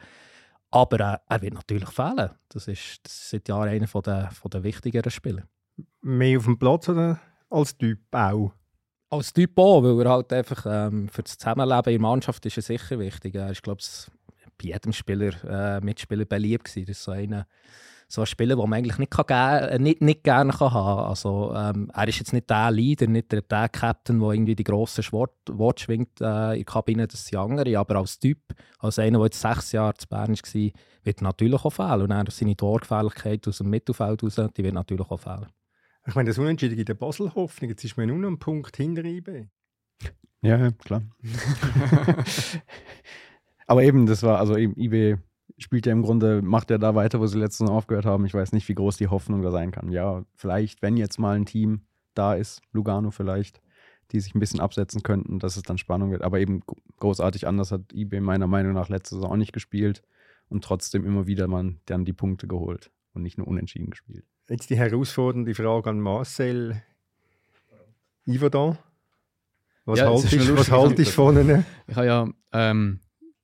Aber äh, er wird natürlich fehlen. Das ist, das ist seit Jahren einer der, von der wichtigeren Spieler. Mehr auf dem Platz oder als Typ auch? Als Typ auch, weil er halt einfach ähm, für das Zusammenleben in der Mannschaft ist er sicher wichtig. Er ist, glaube ich, bei jedem Spieler, äh, Mitspieler beliebt gewesen. Das ist so einer, so ein Spieler, den man eigentlich nicht, kann äh, nicht, nicht gerne kann haben Also, ähm, er ist jetzt nicht der Leader, nicht der, der Captain, der irgendwie die grossen Wort, Wort schwingt äh, in der Kabine, das sind andere. Aber als Typ, als einer, der jetzt sechs Jahre zu Bern war, wird natürlich auch fehlen. Und er seine Torgefälligkeit aus dem Mittelfeld raus, die wird natürlich auch fehlen. Ich meine, das Unentschieden gibt der Basel Hoffnung. Jetzt ist man nur noch einen Punkt hinter IB. Ja, klar. Aber eben, das war, also IB spielt ja im Grunde, macht ja da weiter, wo sie letztens aufgehört haben. Ich weiß nicht, wie groß die Hoffnung da sein kann. Ja, vielleicht, wenn jetzt mal ein Team da ist, Lugano vielleicht, die sich ein bisschen absetzen könnten, dass es dann Spannung wird. Aber eben großartig anders hat IB meiner Meinung nach letzte Saison auch nicht gespielt und trotzdem immer wieder man dann die Punkte geholt und nicht nur unentschieden gespielt. Jetzt die herausfordernde Frage an Marcel. Yverdon, was ja, haltest du halt von ihnen? Ich habe ja, ähm,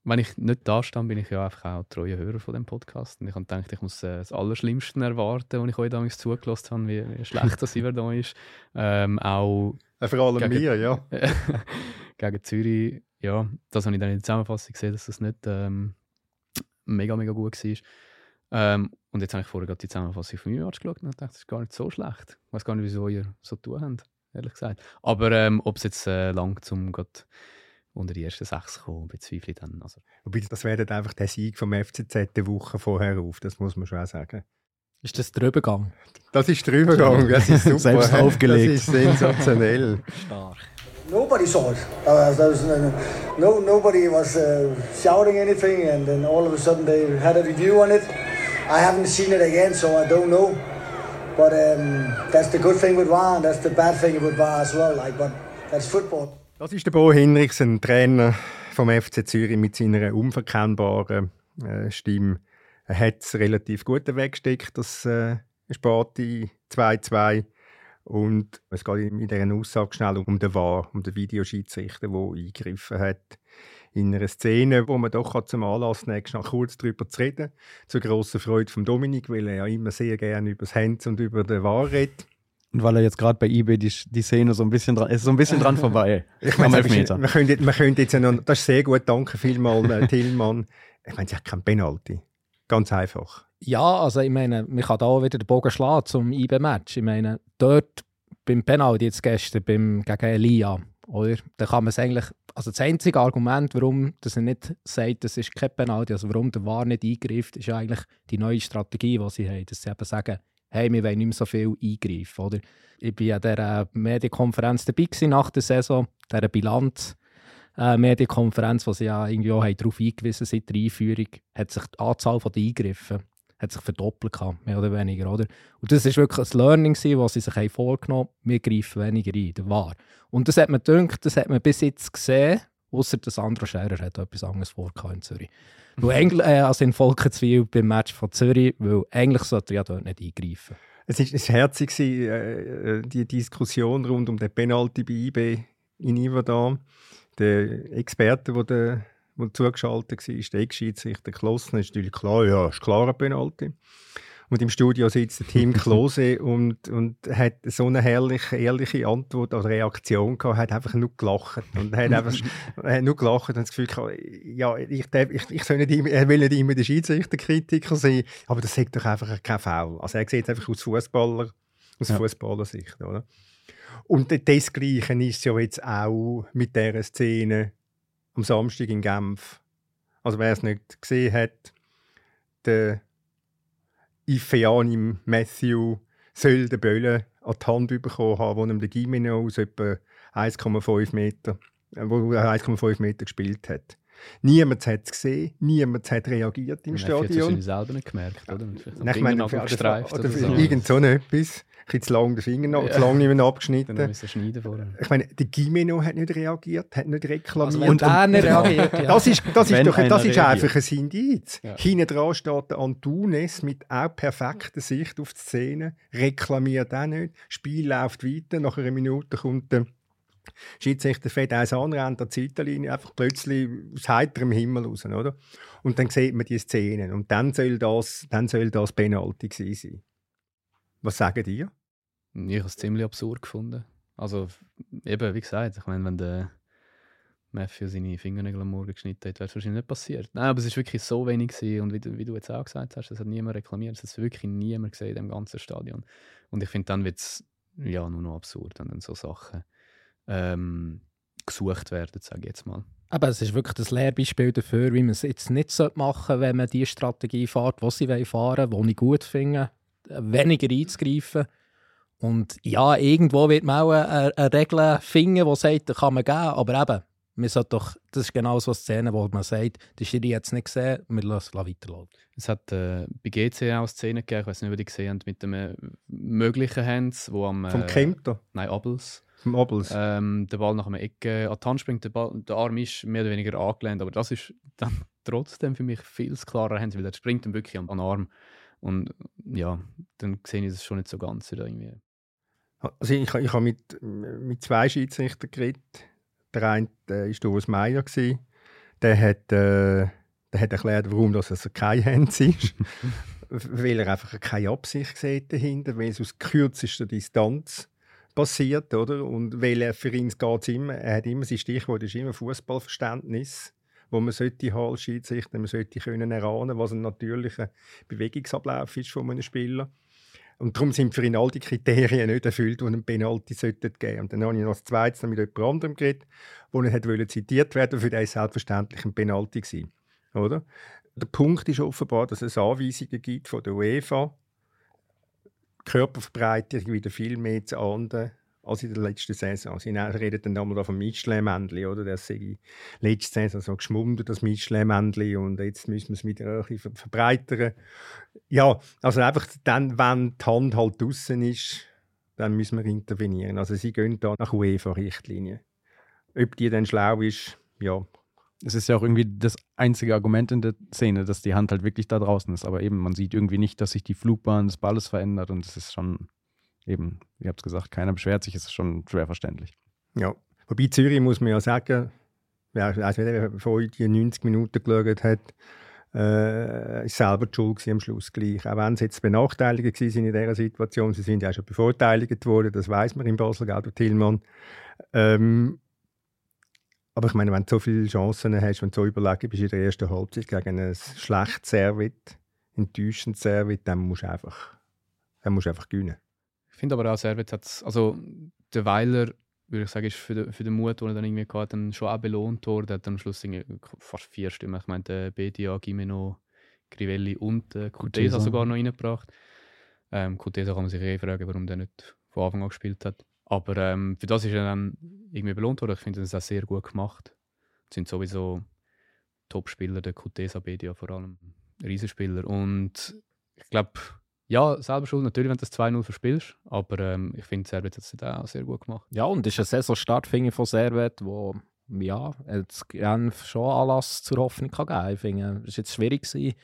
wenn ich nicht da stand, bin ich ja einfach auch treuer Hörer von dem Podcast. Und ich habe gedacht, ich muss äh, das Allerschlimmste erwarten, was ich euch damals zugelassen habe, wie, wie schlecht das Yverdon ist. Ähm, auch äh, vor allem gegen, mir, ja. gegen Zürich, ja, das habe ich dann in der Zusammenfassung gesehen, dass das nicht ähm, mega, mega gut war. Ähm, und jetzt habe ich vorher gerade die Zusammenfassung von Match geschaut und dachte, das ist gar nicht so schlecht. Ich weiß gar nicht, wieso ihr so tun habt, ehrlich gesagt. Aber ähm, ob es jetzt äh, lang zum Gott unter die ersten sechs kommen, bezweifle ich dann. Also. Wobei, das wäre dann einfach der Sieg vom FCZ eine Woche vorher auf, das muss man schon auch sagen. Ist das der Übergang? Das ist der Übergang, das ist super. Selbst aufgelegt. Das ist sensationell. Stark. Nobody saw it. Uh, uh, no, nobody was uh, shouting anything, and then all of a sudden they had a review on it. I haven't seen it again, so I don't know. But um, that's the good thing with VAR, and that's the bad thing with VAR as well. Like, but that's football. Das ist der Bo Hinrichs, ein Trainer vom FC Zürich mit seiner unverkennbaren äh, Stimme. Er hat es relativ gut weggesteckt, das äh, Sparti 2-2. Und es geht in dieser Aussage schnell um den VAR, um den Videoschiedsrichter, der eingegriffen hat in einer Szene, wo man doch zum Anlass nehmen kann, kurz darüber zu reden. Zur grossen Freude von Dominik, weil er ja immer sehr gerne über das Hands und über den Wahr redet. Und weil er jetzt gerade bei eBay die, die Szene so ein bisschen dran, ist so ein bisschen dran vorbei. ich meine, wir können, wir können jetzt noch, das ist sehr gut, danke vielmals, äh, Tillmann. Ich meine, sie hat kein Penalty. Ganz einfach. Ja, also ich meine, man kann da auch wieder den Bogen schlagen zum IB-Match. Ich meine, dort beim Penalty jetzt gestern beim, gegen Elia, oder? Da kann man es eigentlich also das einzige Argument, warum dass er nicht sagt, das ist kein Penalty, also warum der VAR nicht eingreift, ist ja eigentlich die neue Strategie, die sie haben. Dass sie eben sagen, hey, wir wollen nicht mehr so viel eingreifen. Oder? Ich war an dieser Medienkonferenz dabei nach der Saison, dieser Bilanz. Äh, Medienkonferenz, wo sie ja irgendwie auch darauf eingewiesen seit der Einführung, hat sich die Anzahl der Eingriffe hat sich verdoppelt, mehr oder weniger. Oder? Und das war wirklich ein Learning, das sie sich vorgenommen haben, wir greifen weniger ein, war. Und das hat man gedacht, das hat man bis jetzt gesehen, außer dass Sandro Scherer hat etwas anderes vorgehabt in Zürich. Weil eigentlich, äh, also in Volkenzwil beim Match von Zürich, weil eigentlich sollte er ja dort nicht eingreifen. Es war es herzig, äh, die Diskussion rund um den Penalty bei IB in Iverdam. Der Experte, der, der, der zugeschaltet war, der Ex-Schiedsrichter Klossen, ist natürlich klar, ja, ist klar ein Penalty. Und im Studio sitzt Tim Klose und, und hat so eine herrliche, ehrliche Antwort oder Reaktion gehabt, hat einfach nur gelacht. Und hat einfach hat nur gelacht und das Gefühl gehabt, ja, ich, ich, ich soll nicht immer, er will nicht immer der Schiedsrichterkritiker sein, aber das sagt doch einfach kein Foul. Also er sieht einfach aus Fußballer, aus ja. Fußballersicht, oder? Und das Gleiche ist ja jetzt auch mit dieser Szene am Samstag in Genf. Also wer es nicht gesehen hat, der Ifeani Matthew soll den Böllen an die Hand bekommen haben, wo ihm der Gimeno aus etwa 1,5 Meter, äh, wo 1,5 Meter gespielt hat. Niemand hat es gesehen, niemand hat reagiert im Stadion. Das selber nicht gemerkt, oder? Ich meine, oder, oder, oder so. irgend so etwas bisschen zu lang den Finger noch, ja. zu lang nicht mehr abgeschnitten. Dann schneiden vorher. Ich meine, der Gimeno hat nicht reagiert, hat nicht reklamiert. Also und er nicht reagiert, ja. Das ist, das ist, doch, das ist einfach ein Indiz. Ja. Hinten dran steht der Antunes mit auch perfekter Sicht auf die Szene, reklamiert auch nicht, das Spiel läuft weiter, nach einer Minute kommt der Schiedsrichter fährt eins an, rennt an die Seitenlinie, einfach plötzlich aus heiterem Himmel raus, oder? Und dann sieht man die Szenen und dann soll das, dann soll das Penalty sein. Was sagen ihr? Ich habe es ziemlich absurd gefunden. Also, eben, wie gesagt, ich meine, wenn der Matthew seine Fingernägel am Morgen geschnitten hat, wäre es wahrscheinlich nicht passiert. Nein, aber es war wirklich so wenig. Gewesen. Und wie du, wie du jetzt auch gesagt hast, es hat niemand reklamiert. Es hat wirklich niemand gesehen in dem ganzen Stadion. Und ich finde, dann wird es ja, nur noch absurd, wenn dann so Sachen ähm, gesucht werden, sage ich jetzt mal. Aber es ist wirklich das Lehrbeispiel dafür, wie man es jetzt nicht machen sollte, wenn man die Strategie fährt, die sie fahren wollen, die ich gut finde, weniger einzugreifen und ja, irgendwo wird man auch eine, eine Regel finden, die sagt, da kann man gehen, aber eben, wir sollten doch, das ist genau so eine Szene, wo man sagt, die Schiri hat es nicht gesehen, wir lassen weiterlaufen. Es hat äh, bei GC auch Szenen gegeben, ich weiß nicht, ob ihr die gesehen habt, mit dem äh, möglichen Hands, wo am... Äh, Vom Kempter? Nein, Abels. Abels. Ähm, der Ball nach einer Ecke an die Hand springt, der, Ball, der Arm ist mehr oder weniger angelehnt, aber das ist dann trotzdem für mich viel klarer weil er springt dann wirklich an den Arm. Und ja, dann sehe ich das schon nicht so ganz wieder irgendwie. Also ich, ich habe mit, mit zwei Schiedsrichtern geredet. Der eine äh, Doris Meier. Der hat, äh, der hat erklärt, warum das also kein Hand ist. weil er einfach keine Absicht sieht dahinter, weil es aus kürzester Distanz passiert, oder? Und weil er für ihn geht immer, er hat immer sein Stichwort ist immer Fußballverständnis, wo man sollte haben als Schiedsrichter, man sollte können erahnen, was ein natürlicher Bewegungsablauf ist von einem Spieler. Und darum sind für ihn all die Kriterien nicht erfüllt, die ein Penalty geben sollten. Und dann habe ich noch das Zweite mit jemand anderem geredet, wo er wollte zitiert werden, für den selbstverständlich ein Penalty gewesen. Oder? Der Punkt ist offenbar, dass es Anweisungen gibt von der UEFA, Körperverbreitung wieder viel mehr zu ahnden als in der letzten Saison. Sie reden dann einmal vom Michelin-Männchen, oder? Das sei letzte Saison so geschmummt, das Michelin-Männchen, und jetzt müssen wir es wieder ein bisschen verbreitern. Ja, also einfach dann, wenn die Hand halt draußen ist, dann müssen wir intervenieren. Also sie gehen da nach UEFA-Richtlinien. Ob die dann schlau ist, ja. Es ist ja auch irgendwie das einzige Argument in der Szene, dass die Hand halt wirklich da draußen ist. Aber eben, man sieht irgendwie nicht, dass sich die Flugbahn des Balles verändert und es ist schon eben, ihr habt es gesagt, keiner beschwert sich, ist schon schwer verständlich. Ja, wobei Zürich muss man ja sagen, also wer euch die 90 Minuten geschaut hat, äh, ist selber die Schuld am Schluss gleich. Auch wenn sie jetzt benachteiligt waren in dieser Situation, sie sind ja schon bevorteiligt worden, das weiß man in Basel, gell, der Tillmann. Ähm, aber ich meine, wenn du so viele Chancen hast, wenn du so überlegen bist in der ersten Halbzeit gegen ein schlechtes Servit, enttäuschendes Servit, dann musst du einfach, dann musst du einfach gewinnen. Ich finde aber auch, Servet hat also der Weiler, würde ich sagen, ist für den, für den Mut, den er dann irgendwie hatte, dann schon auch belohnt worden. Er hat am Schluss fast vier Stimmen. Ich meine, Bedia, Gimeno, Crivelli und äh, Cortesa sogar noch reingebracht. Ähm, kann man sich eh fragen, warum der nicht von Anfang an gespielt hat. Aber ähm, für das ist er dann irgendwie belohnt worden. Ich finde das auch sehr gut gemacht. Das sind sowieso Top-Spieler, der Kutesa Bedia vor allem. Riesenspieler. Und ich glaube, ja, selber schuld natürlich, wenn du das 2-0 verspielst. Aber ähm, ich finde, Servet hat es auch sehr gut gemacht. Ja, und es ist ein Saisonstart von Servet, wo ja, jetzt schon Anlass zur Hoffnung kann geben Ich finde, es war jetzt schwierig, gewesen,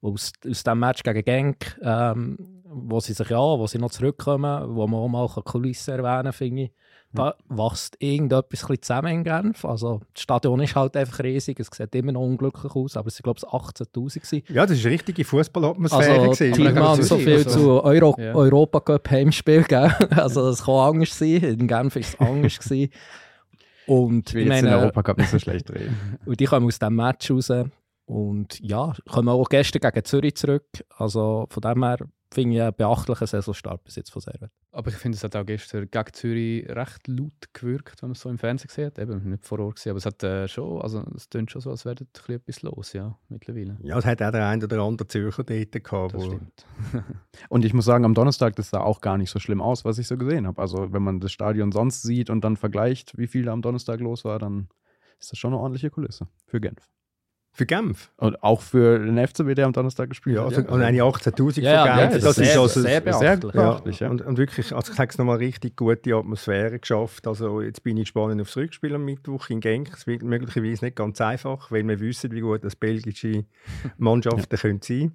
aus, aus dem Match gegen Genk, ähm, wo sie sich ja, wo sie noch zurückkommen, wo man auch mal Kulissen erwähnen finde ich, da wächst irgendetwas zusammen in Genf. Also, das Stadion ist halt einfach riesig, es sieht immer noch unglücklich aus, aber es sind, glaube ich, 18'000 Ja, das war eine richtige Fußballatmosphäre. Also, Thielmann so viel also, zu Euro ja. Europacup Heimspiel, gell? also es kann anders sein, in Genf war es anders. gewesen. Und ich will jetzt meine, Europacup nicht so schlecht reden. und die kommen aus diesem Match raus und ja, kommen auch gestern gegen Zürich zurück. Also von dem her finde ich einen beachtlichen Saisonstart bis jetzt von Servet. Aber ich finde, es hat auch gestern gegen Zürich recht laut gewirkt, wenn man es so im Fernsehen gesehen hat. Eben nicht vor Ort gesehen, aber es hat äh, schon, also es klingt schon so, als wäre etwas los, ja, mittlerweile. Ja, es hat auch der ein oder andere Zürcher dort gehabt. Das stimmt. und ich muss sagen, am Donnerstag, das sah auch gar nicht so schlimm aus, was ich so gesehen habe. Also wenn man das Stadion sonst sieht und dann vergleicht, wie viel da am Donnerstag los war, dann ist das schon eine ordentliche Kulisse für Genf. Für Genf? Und auch für den FCB, der am Donnerstag gespielt ja, hat. Also, und eine 18'000 ja, für Genf. Ja, das, das ist also sehr, beachtlich. Sehr beachtlich ja. und, und, wirklich, also ich sage es nochmal, richtig gute Atmosphäre geschafft. Also jetzt bin ich gespannt aufs Rückspiel am Mittwoch in Genk. Es wird möglicherweise nicht ganz einfach, weil wir wissen, wie gut das belgische Mannschaften können sein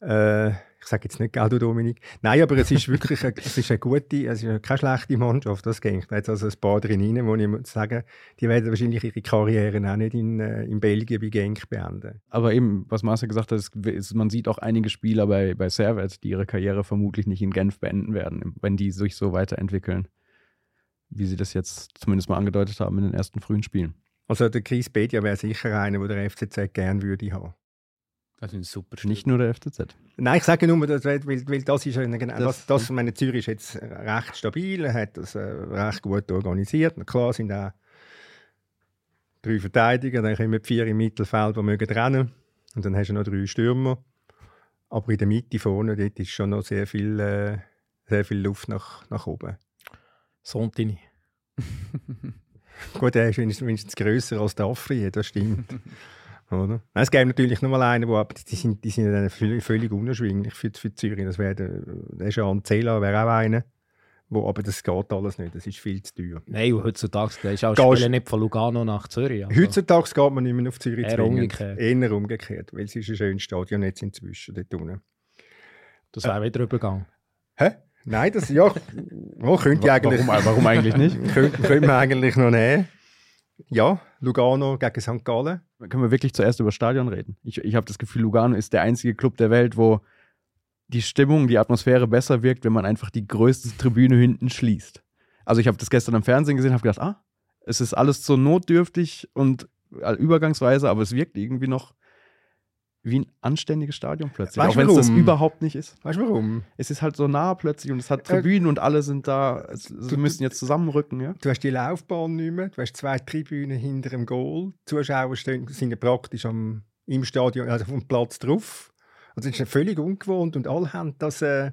können. Äh, ich sage jetzt nicht, gell, du Dominik. Nein, aber es ist wirklich eine, es ist eine gute, es ist keine schlechte Mannschaft, das geht. Da hat also ein paar drin rein, wo ich muss sagen, die werden wahrscheinlich ihre Karriere auch nicht in, äh, in Belgien bei Genk beenden. Aber eben, was Marcel gesagt hat, ist, man sieht auch einige Spieler bei, bei Servet, die ihre Karriere vermutlich nicht in Genf beenden werden, wenn die sich so weiterentwickeln, wie sie das jetzt zumindest mal angedeutet haben in den ersten frühen Spielen. Also der Chris Bedia wäre sicher einer, der der FCZ gerne würde haben. Also ein super Spiel. Nicht nur der FCZ. Nein, ich sage nur, weil, weil das ist eine, genau, das, das, meine Zürich ist jetzt recht stabil, hat das äh, recht gut organisiert. Na klar sind auch drei Verteidiger, dann kommen vier im Mittelfeld, die mögen rennen. Und dann hast du noch drei Stürmer. Aber in der Mitte vorne dort ist schon noch sehr viel, äh, sehr viel Luft nach, nach oben. Sontini. Gut, er ist wenigstens grösser als der Afri, das stimmt. Oder? Es gäbe natürlich noch mal einen, wo, die sind, die sind dann völlig, unerschwinglich für, für Zürich. Das wäre der, der Jean Zela wäre auch einer. Wo, aber das geht alles nicht, das ist viel zu teuer. Nein, heutzutage ist auch Gehst, nicht von Lugano nach Zürich. Also. Heutzutage geht man nicht mehr auf Zürich Eher umgekehrt. Eher umgekehrt, weil es ist ein schönes Stadion jetzt inzwischen dort unten. Das wäre äh, wieder übergegangen. Hä? Nein, das ja, oh, könnte eigentlich. Warum, warum eigentlich nicht? könnte, könnte man eigentlich noch nehmen. Ja, Lugano gegen St. Gallen. Können wir wirklich zuerst über Stadion reden? Ich, ich habe das Gefühl, Lugano ist der einzige Club der Welt, wo die Stimmung, die Atmosphäre besser wirkt, wenn man einfach die größte Tribüne hinten schließt. Also ich habe das gestern am Fernsehen gesehen, habe gedacht, ah, es ist alles so notdürftig und äh, übergangsweise, aber es wirkt irgendwie noch wie ein anständiges Stadion plötzlich. Weißt auch wenn es das überhaupt nicht ist. Weißt du warum? Es ist halt so nah plötzlich und es hat äh, Tribünen äh, und alle sind da. Sie müssen jetzt zusammenrücken. Ja? Du hast die Laufbahn nicht mehr. Du hast zwei Tribünen hinter dem Goal. Die Zuschauer stehen, sind ja praktisch am, im Stadion, also vom Platz drauf. Also es ist völlig ungewohnt und alle haben das, äh,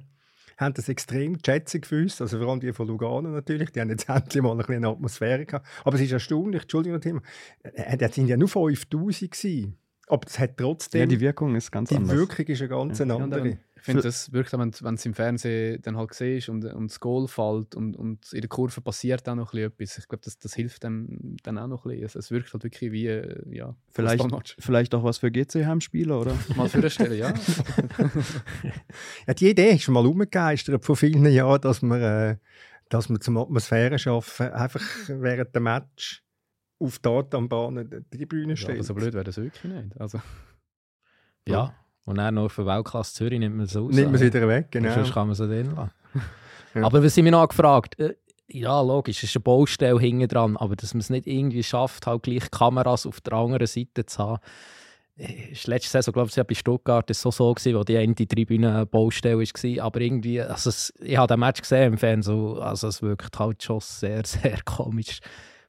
haben das extrem schätzen gewusst. Also vor allem die von Lugano natürlich. Die haben jetzt endlich mal ein bisschen eine Atmosphäre gehabt. Aber es ist erstaunlich, Entschuldigung, Thema. Äh, das sind ja nur 5000 gewesen. Aber es hat trotzdem. Ja, die Wirkung ist ganz die anders. Die Wirkung ist eine ganz ja. andere. Ja, ich finde, das wirkt, wenn, wenn es im Fernsehen dann halt siehst und, und das Goal fällt und, und in der Kurve passiert auch noch etwas. Ich glaube, das, das hilft dem dann auch noch ein bisschen. Es wirkt halt wirklich wie, ja, vielleicht, vielleicht auch was für GC-Heimspieler, oder? mal für eine Stelle, ja. ja. Die Idee ist schon mal umgegeistert vor vielen Jahren, dass man, äh, dass man zum Atmosphäre schaffen, einfach während dem Match auf Tatanbahnen die Tribüne steht. Ja, so blöd wäre das wirklich nicht. Also. Ja, und dann noch für Weltklasse Zürich nimmt man es aus. Nimmt man es wieder weg, genau. Sonst kann man es drin lassen. ja. Aber was sind wir noch gefragt? Äh, ja, logisch, es ist eine Baustelle hinten dran, aber dass man es nicht irgendwie schafft, halt gleich Kameras auf der anderen Seite zu haben. Äh, letzte Saison, glaube ich, bei Stuttgart war es so, so gewesen, wo die eine Tribüne Baustelle war. Aber irgendwie, also es, ich habe den Match gesehen im Fernsehen, also es wirkt halt schon sehr, sehr komisch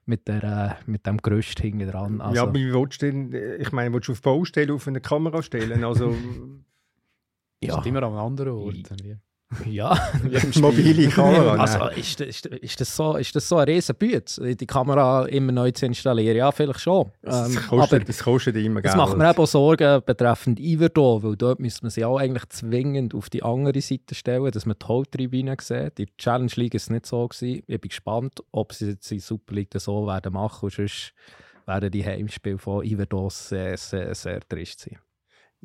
mit, der, äh, mit dem Gerüst hinten dran. Also. Ja, aber wie willst du denn, ich meine, willst du auf Baustelle auf eine Kamera stellen? Also, ja. Das ist immer an einem anderen Ort. Ja, mobile Kamera. Also ist, ist, ist, das so, ist das so ein riesen die Kamera immer neu zu installieren? Ja, vielleicht schon. Das, ähm, kostet, aber das kostet immer Geld. Das macht mir eben Sorgen betreffend Iverdor, weil dort müsste man sich auch eigentlich zwingend auf die andere Seite stellen, dass man die Haupttribüne sieht. Die Challenge League ist nicht so gewesen. Ich bin gespannt, ob sie jetzt die Super League so werden machen. Und sonst werden die Heimspiele von Iverdor sehr, sehr, sehr trist sein.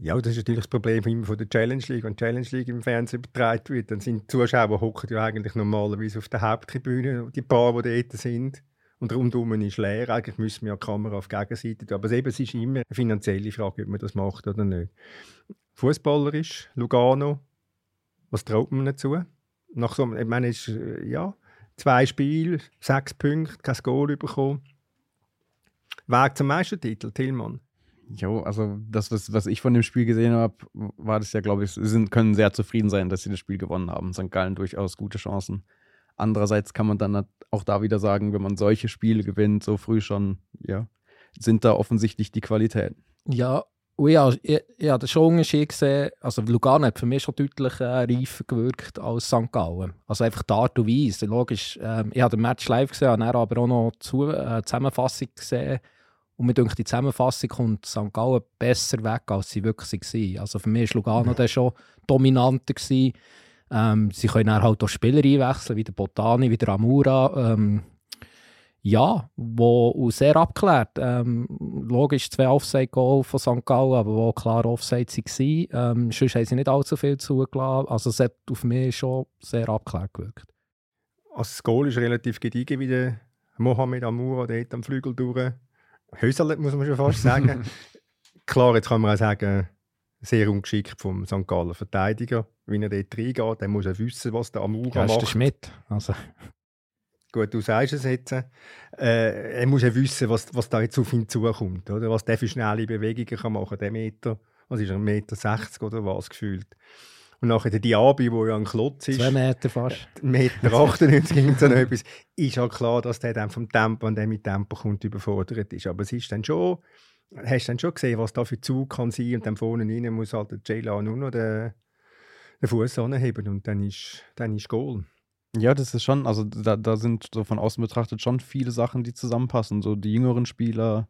Ja, das ist natürlich das Problem immer von der Challenge League. Wenn die Challenge League im Fernsehen übertragen wird, dann sind die Zuschauer hocken ja eigentlich normalerweise auf der Haupttribüne, die paar, die dort sind. Und rundum ist leer. Eigentlich müssen wir ja die Kamera auf der Gegenseite tun. Aber eben, es ist immer eine finanzielle Frage, ob man das macht oder nicht. Fußballerisch, Lugano, was traut man dazu? Nach so, ich meine, ist, äh, ja, zwei Spiele, sechs Punkte, kein Goal bekommen. Weg zum Meistertitel, Tillmann. Jo, also das, was, was ich von dem Spiel gesehen habe, war das ja, glaube ich, sie sind, können sehr zufrieden sein, dass sie das Spiel gewonnen haben. St. Gallen durchaus gute Chancen. Andererseits kann man dann auch da wieder sagen, wenn man solche Spiele gewinnt, so früh schon, ja, sind da offensichtlich die Qualitäten. Ja, und ja, ich, ich habe schon Unterschied gesehen. Also Lugano hat für mich schon deutlich äh, reifer gewirkt als St. Gallen. Also einfach die Art und Weise. Logisch, ähm, ich habe den Match live gesehen, habe aber auch noch die äh, Zusammenfassung gesehen und mir denke, die Zusammenfassung kommt St. Gallen besser weg, als sie wirklich waren. Also für mich war Lugano dann schon dominanter. Gewesen. Ähm, sie können dann halt auch Spieler einwechseln, wie der Botani, wie der Amura. Ähm, ja, wo sehr abgeklärt. Ähm, logisch zwei Offside-Goal von St. Gallen, aber wo klar Offside waren. Ähm, sonst haben sie nicht allzu viel zugelassen. Also es hat auf mich schon sehr abgeklärt gewirkt. Also das Goal ist relativ gediegen, wie der Mohamed Amura dort am Flügel durch Höserlet, muss man schon fast sagen. Klar, jetzt kann man auch sagen, sehr ungeschickt vom St. Gallen Verteidiger. Wenn er dort reingeht, dann muss er wissen, was der Amura macht. Das Schmidt. Also. Gut, du sagst es jetzt. Äh, er muss ja wissen, was, was da jetzt auf ihn zukommt. Oder? Was der für schnelle Bewegungen kann machen kann. Der Meter, was ist er, 1,60 Meter oder was gefühlt. Und nachher der Diaby, der ja ein Klotz ist. Zwei Meter fast. 1,98 Meter 98 so etwas. Ist halt klar, dass der dann vom Tempo, an dem mit Tempo kommt, überfordert ist. Aber es ist dann schon, hast du dann schon gesehen, was da für Zug kann sein und dann vorne rein muss halt der Jayla nur noch den, den Fuß anheben und dann ist, dann ist Goal. Ja, das ist schon, also da, da sind so von außen betrachtet schon viele Sachen, die zusammenpassen. So die jüngeren Spieler,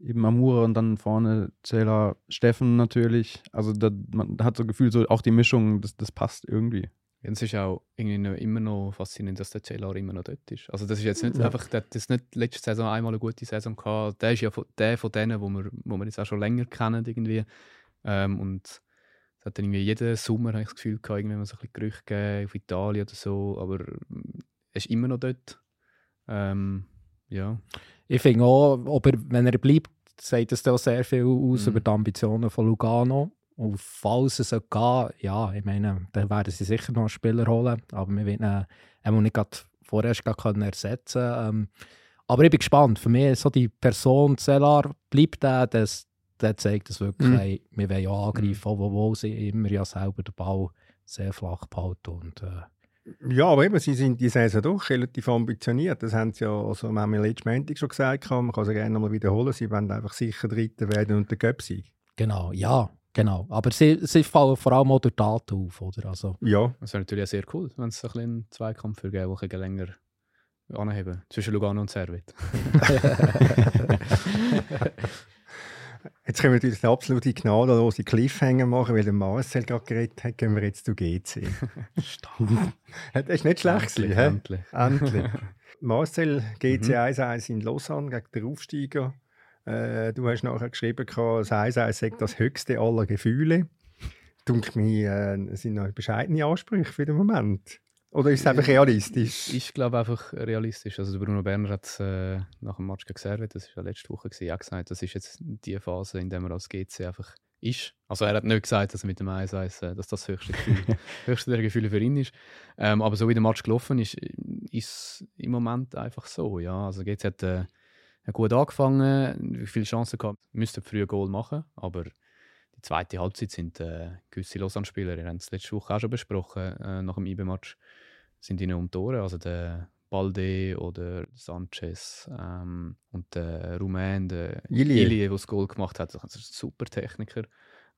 eben Amura und dann vorne Zähler Steffen natürlich. Also da, man hat so Gefühl, so auch die Mischung, das, das passt irgendwie. Ja, es ist auch irgendwie noch, immer noch faszinierend, dass der Taylor immer noch dort ist. Also das ist jetzt nicht ja. einfach, der hat nicht letzte Saison einmal eine gute Saison gehabt. Der ist ja von, der von denen, wo wir, wo wir jetzt auch schon länger kennen irgendwie. Ähm, und es hat dann irgendwie jeden Sommer habe ich das Gefühl gehabt, irgendwie mal so ein bisschen Gerüchte gegeben auf Italien oder so, aber er ist immer noch dort. Ähm, ja. Ich finde auch, ob er, wenn er bleibt, sagt das auch sehr viel aus mhm. über die Ambitionen von Lugano. Und falls es geht, ja, ich meine, dann werden sie sicher noch einen Spieler holen, aber wir werden ihn nicht gerade vorerst können ersetzen ähm, Aber ich bin gespannt. Für mich so die Person Zellar, bleibt der, das, der zeigt das wirklich, mhm. hey, wir wollen ja angreifen, mhm. wo sie immer ja selber den Ball sehr flach behalten und äh, ja, aber eben, sie sind die Saison doch relativ ambitioniert. Das haben sie ja, also wir haben letztes Montag schon gesagt, man kann es gerne nochmal wiederholen, sie wollen einfach sicher Dritter werden und der Göpp sein. Genau, ja, genau. Aber sie, sie fallen vor allem auch durch Daten auf, oder? Also, ja. Das wäre natürlich auch sehr cool, wenn es ein bisschen einen Zweikampf für geben, der länger anheben zwischen Lugano und Servet. Jetzt können wir natürlich eine absolute gnadenlose Cliffhanger machen, weil der Marcel gerade geredet hat, gehen wir jetzt zu GC. das ist nicht schlecht Endlich, endlich. endlich. Marcel, GC mhm. 1-1 in Lausanne gegen den Aufsteiger. Äh, du hast nachher geschrieben, das 1-1 sei das höchste aller Gefühle. Dunkel mir, äh, sind noch bescheidene Ansprüche für den Moment. Oder ist es einfach realistisch? Ich glaube einfach realistisch. Also Bruno Berner hat äh, nach dem Match gegen das war ja letzte Woche, gewesen, auch gesagt, das ist jetzt die Phase, in der er als GC einfach ist. Also er hat nicht gesagt, dass er mit dem 1 äh, dass das höchste, Gefühl, höchste der Gefühle für ihn ist. Ähm, aber so wie der Match gelaufen ist, ist im Moment einfach so. Ja. Also GC hat äh, gut angefangen, viele Chancen gehabt, müsste früher Goal machen, aber die zweite Halbzeit sind äh, gewisse Lausanne-Spieler, wir haben es letzte Woche auch schon besprochen, äh, nach dem IB-Match, sind ihnen um Tore. Also der Balde oder Sanchez ähm, und der Rumän, der Ilie, der das Goal gemacht hat, das ist ein super Techniker.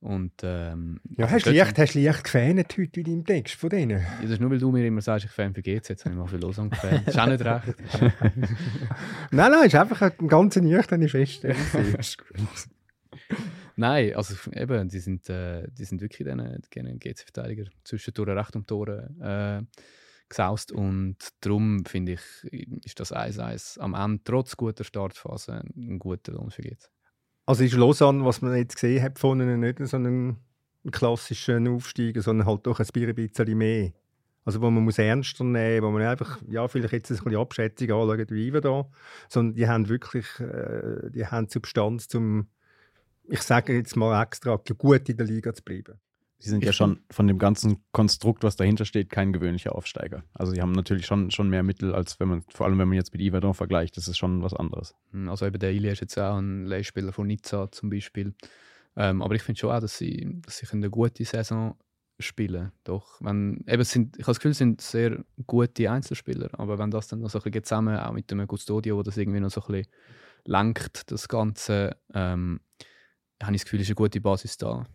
Und, ähm, ja, hast du leicht, hast leicht gefähnet heute in deinem Text von denen? Ja, das ist nur, weil du mir immer sagst, ich fan für GZ, jetzt habe ich mal für Lausanne. Das ist auch nicht recht. nein, nein, ist einfach eine ganz nüchterne Feststellung. nein, also eben, die sind, äh, die sind wirklich die GC-Verteidiger zwischendurch recht um Tore äh, gesaust und darum finde ich, ist das 1-1 am Ende trotz guter Startphase ein guter Lohn für GC. Also ist Lausanne, was man jetzt gesehen hat, von ihnen nicht so einen klassischen Aufsteiger, sondern halt doch ein bisschen mehr. Also wo man muss ernster nehmen, wo man einfach, ja, vielleicht jetzt ein bisschen Abschätzung anschauen, wie wir da, sondern die haben wirklich, äh, die haben Substanz, zum, ich sage jetzt mal extra, gut in der Liga zu bleiben. Sie sind ja schon von dem ganzen Konstrukt, was dahinter steht, kein gewöhnlicher Aufsteiger. Also sie haben natürlich schon, schon mehr Mittel, als wenn man, vor allem wenn man jetzt mit Iverdon vergleicht, das ist schon was anderes. Hm, also eben der Ili ist jetzt auch ein Leihspieler von Nizza zum Beispiel. Ähm, aber ich finde schon auch, dass sie, dass sie eine gute Saison spielen. Doch, wenn, eben sind, ich habe das Gefühl, es sind sehr gute Einzelspieler, aber wenn das dann noch so ein bisschen zusammen, auch mit dem Custodio, wo das irgendwie noch so ein bisschen lenkt, das Ganze, ähm, habe ich das Gefühl, ist eine gute Basis da.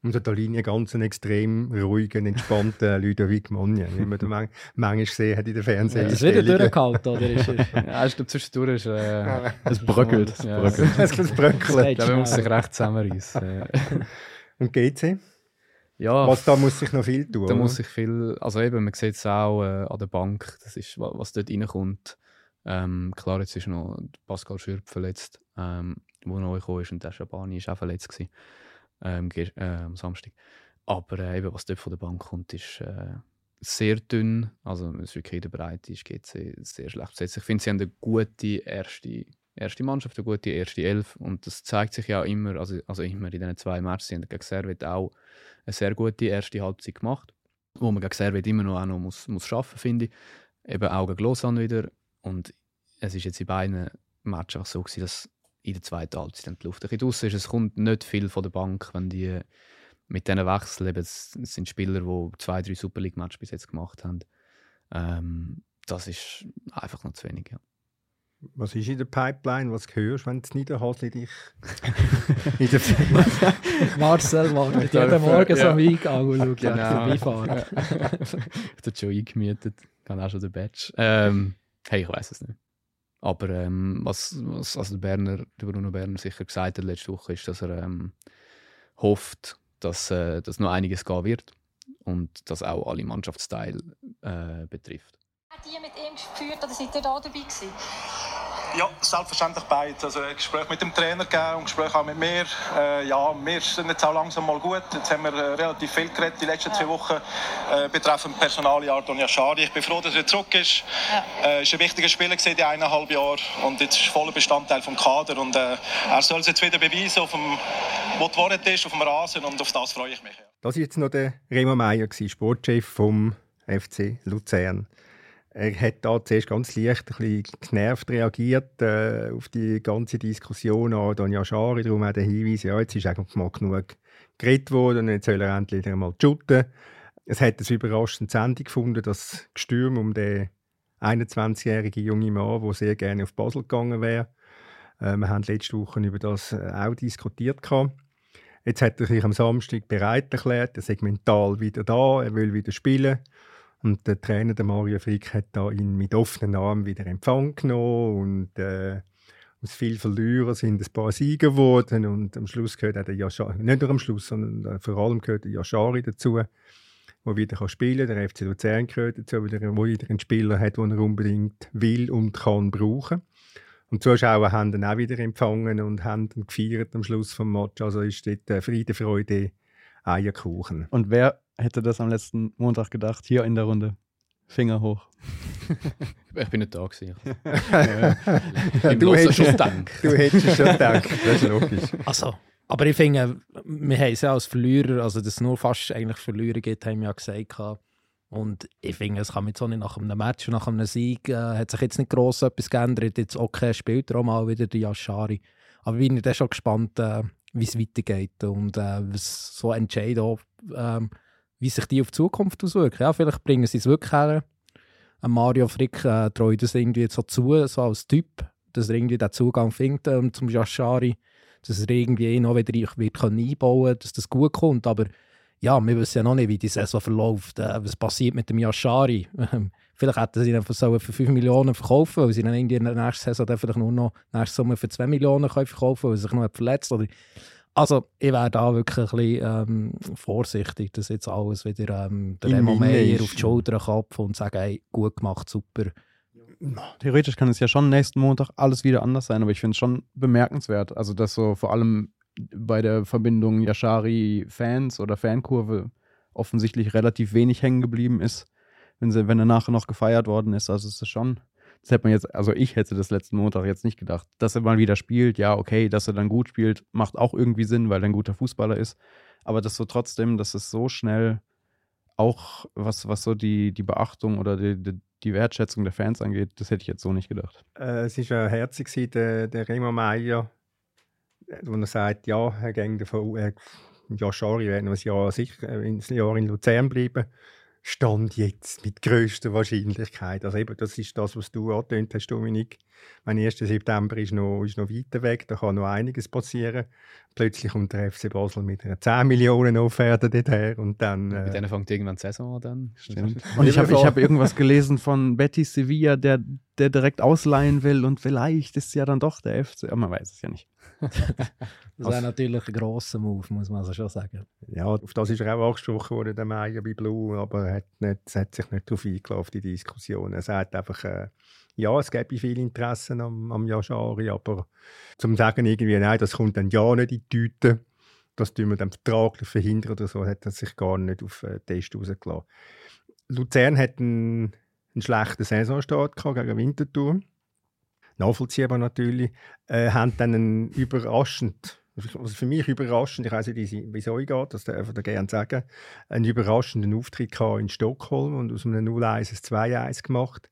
Und an der Linie ganz einen extrem ruhigen, entspannten Ludovic Monje, wie man man manchmal gesehen hat in der Fernsehen. Ja, ist wieder durchgehalten, oder? Ist er? ja, ich glaube, zwischendurch ist äh, es bröckelt. Es ja, bröckelt. es bröckelt. Da muss sich recht zusammenreißen. Und GC? Ja, was da muss sich noch viel tun. Da oder? muss sich viel, also eben, man sieht es auch äh, an der Bank, das ist, was dort reinkommt. Ähm, klar, jetzt ist noch Pascal Schürp verletzt, ähm, wo neu gekommen ist und der Schabani ist auch verletzt gewesen ähm, äh, am Samstag. Aber äh, eben, was dort von der Bank kommt, ist äh, sehr dünn. Also, es ist wirklich in der Breite ist GC sehr schlecht besetzt. Ich finde, sie haben eine gute erste, erste Mannschaft, eine gute erste Elf. Und das zeigt sich ja auch immer, also, also immer in diesen zwei Matches. Sie haben gegen Servet auch eine sehr gute erste Halbzeit gemacht, wo man gegen Servet immer noch, auch noch muss, muss arbeiten finde ich. Eben auch gegen Lausanne wieder. Und es ist jetzt in beiden Matches so gewesen, dass in der zweiten Halbzeit dann die Luft ein bisschen ist. Es kommt nicht viel von der Bank, wenn die mit diesen Wechseln, eben, es sind Spieler, die zwei, drei Super League-Matches bis jetzt gemacht haben. Ähm, das ist einfach noch zu wenig. Ja. Was ist in der Pipeline? Was hörst du, wenn es Niederhasli dich in der Marcel wartet jeden Morgen so am Eingang und schaut genau. vorbeifahren. ich habe schon eingemietet, kann auch schon den Badge. Ähm, hey, ich weiß es nicht. Aber ähm, was, was also der, Berner, der Bruno Berner sicher gesagt hat letzte Woche, ist, dass er ähm, hofft, dass, äh, dass noch einiges gehen wird und dass auch alle Mannschaftsteile äh, betrifft. Hat die mit ihm geführt oder seid ihr da dabei gewesen? Ja, selbstverständlich beides. Also ein Gespräch mit dem Trainer gegeben und ein Gespräch auch mit mir. Äh, ja, mir sind jetzt auch langsam mal gut. Jetzt haben wir äh, relativ viel geredet die letzten ja. zwei Wochen äh, betreffend Personaljahr Donja Schari. Ich bin froh, dass er zurück ist. Ja. Äh, ist ein wichtiger Spieler gewesen, die eineinhalb Jahre und jetzt ist voller Bestandteil vom Kader und äh, er soll es jetzt wieder beweisen, auf dem, wo die ist, auf dem Rasen und auf das freue ich mich. Ja. Das war jetzt noch der Remo Meier, Sportchef vom FC Luzern. Er hat da zuerst ganz leicht ein bisschen genervt reagiert äh, auf die ganze Diskussion an Donja Schari. Darum auch der Hinweis, ja, jetzt ist eigentlich mal genug geredet worden und jetzt soll er endlich einmal shooten. Es hat ein überraschendes Ende gefunden, das Gestürm um den 21-jährigen jungen Mann, der sehr gerne auf Basel gegangen wäre. Äh, wir haben letzte Woche über das äh, auch diskutiert. Gehabt. Jetzt hat er sich am Samstag bereit erklärt, er ist mental wieder da, er will wieder spielen. Und der Trainer, der Mario Frick, hat da ihn mit offenen Armen wieder empfangen genommen und äh, aus viel Verlierer sind ein paar Siege geworden und am Schluss gehört auch der Yashari, nicht nur am Schluss, sondern äh, vor allem gehört der Yashari dazu, der wieder spielen kann. Der FC Luzern gehört dazu, der wieder einen Spieler hat, den er unbedingt will und kann brauchen. Und die Zuschauer haben ihn auch wieder empfangen und haben ihn gefeiert am Schluss des Match. Also ist dort äh, Friede, Freude, Eierkuchen. Und wer hätte das am letzten Montag gedacht, hier in der Runde? Finger hoch. ich bin nicht da gewesen. ja, du, hättest, schon Dank. du hättest schon gedacht, das ist logisch. Also, aber ich finde, wir haben es ja als Verlierer, also dass es nur fast eigentlich Verlierer gibt, haben wir ja gesagt. Und ich finde, es kann mit so nicht nach einem Match und nach einem Sieg, äh, hat sich jetzt nicht gross etwas geändert. Jetzt okay, spielt er auch mal wieder die Yashari. Aber ich bin dann schon gespannt, äh, wie es weitergeht und äh, was so entscheidet ähm, wie sich die auf die Zukunft auswirken. Ja, vielleicht bringen sie es wirklich her. Mario Frick äh, traue das irgendwie so zu, so als Typ, dass er irgendwie den Zugang findet ähm, zum Yashari. dass er irgendwie noch wieder wird einbauen kann, dass das gut kommt. Aber ja, wir wissen ja noch nicht, wie die Saison verläuft. Äh, was passiert mit dem Yashari? vielleicht hätten sie ihn für 5 Millionen verkaufen weil sie dann in der nächsten Saison dann vielleicht nur noch nächsten Sommer für 2 Millionen können verkaufen weil er sich noch verletzt oder also ich wäre da wirklich ein bisschen ähm, vorsichtig, dass jetzt alles wieder ähm, der Remo Meyer auf die Schulter klopft und sagt, hey, gut gemacht, super. Theoretisch kann es ja schon nächsten Montag alles wieder anders sein, aber ich finde es schon bemerkenswert. Also, dass so vor allem bei der Verbindung Yashari-Fans oder Fankurve offensichtlich relativ wenig hängen geblieben ist, wenn, sie, wenn er nachher noch gefeiert worden ist. Also, es ist schon das hätte man jetzt, also ich hätte das letzten Montag jetzt nicht gedacht. Dass er mal wieder spielt, ja, okay, dass er dann gut spielt, macht auch irgendwie Sinn, weil er ein guter Fußballer ist. Aber das so trotzdem, dass es so schnell auch, was, was so die, die Beachtung oder die, die, die Wertschätzung der Fans angeht, das hätte ich jetzt so nicht gedacht. Äh, es ist ja herzig, der, der Remo Meier, wo er sagt, ja, er ging davon, äh, ja, sorry, wir werden ein Jahr sicher, äh, ein Jahr in Luzern bleiben. Stand jetzt mit größter Wahrscheinlichkeit. Also eben, das ist das, was du angetönt hast, Dominik. Mein 1. September ist noch, ist noch weiter weg, da kann noch einiges passieren. Plötzlich kommt der FC Basel mit einer 10 Millionen Offerte dorthin und dann... Äh, mit denen fängt irgendwann die Saison an. Stimmt. Und ich habe hab irgendwas gelesen von Betty Sevilla, der, der direkt ausleihen will und vielleicht ist es ja dann doch der FC, aber man weiß es ja nicht. das wäre natürlich ein grosser Move, muss man also schon sagen. Ja, auf das ist er auch angesprochen worden, der Meier bei Blue, aber er hat, nicht, hat sich nicht darauf eingeladen, die Diskussion. Er sagt einfach, äh, ja, es gäbe viel Interesse am, am Yashari, aber zum sagen irgendwie, nein, das kommt dann ja nicht in die Tüte, das tun wir dann vertraglich verhindern oder so, hat er sich gar nicht auf den Test rausgelassen. Luzern hat einen, einen schlechten Saisonstart gegen Winterthur nachvollziehbar natürlich, äh, haben dann einen überraschend, also für mich überraschend, ich weiß nicht, wie es euch geht, das darf ich gerne sagen, einen überraschenden Auftritt in Stockholm und aus einem 0-1 ein 2-1 gemacht.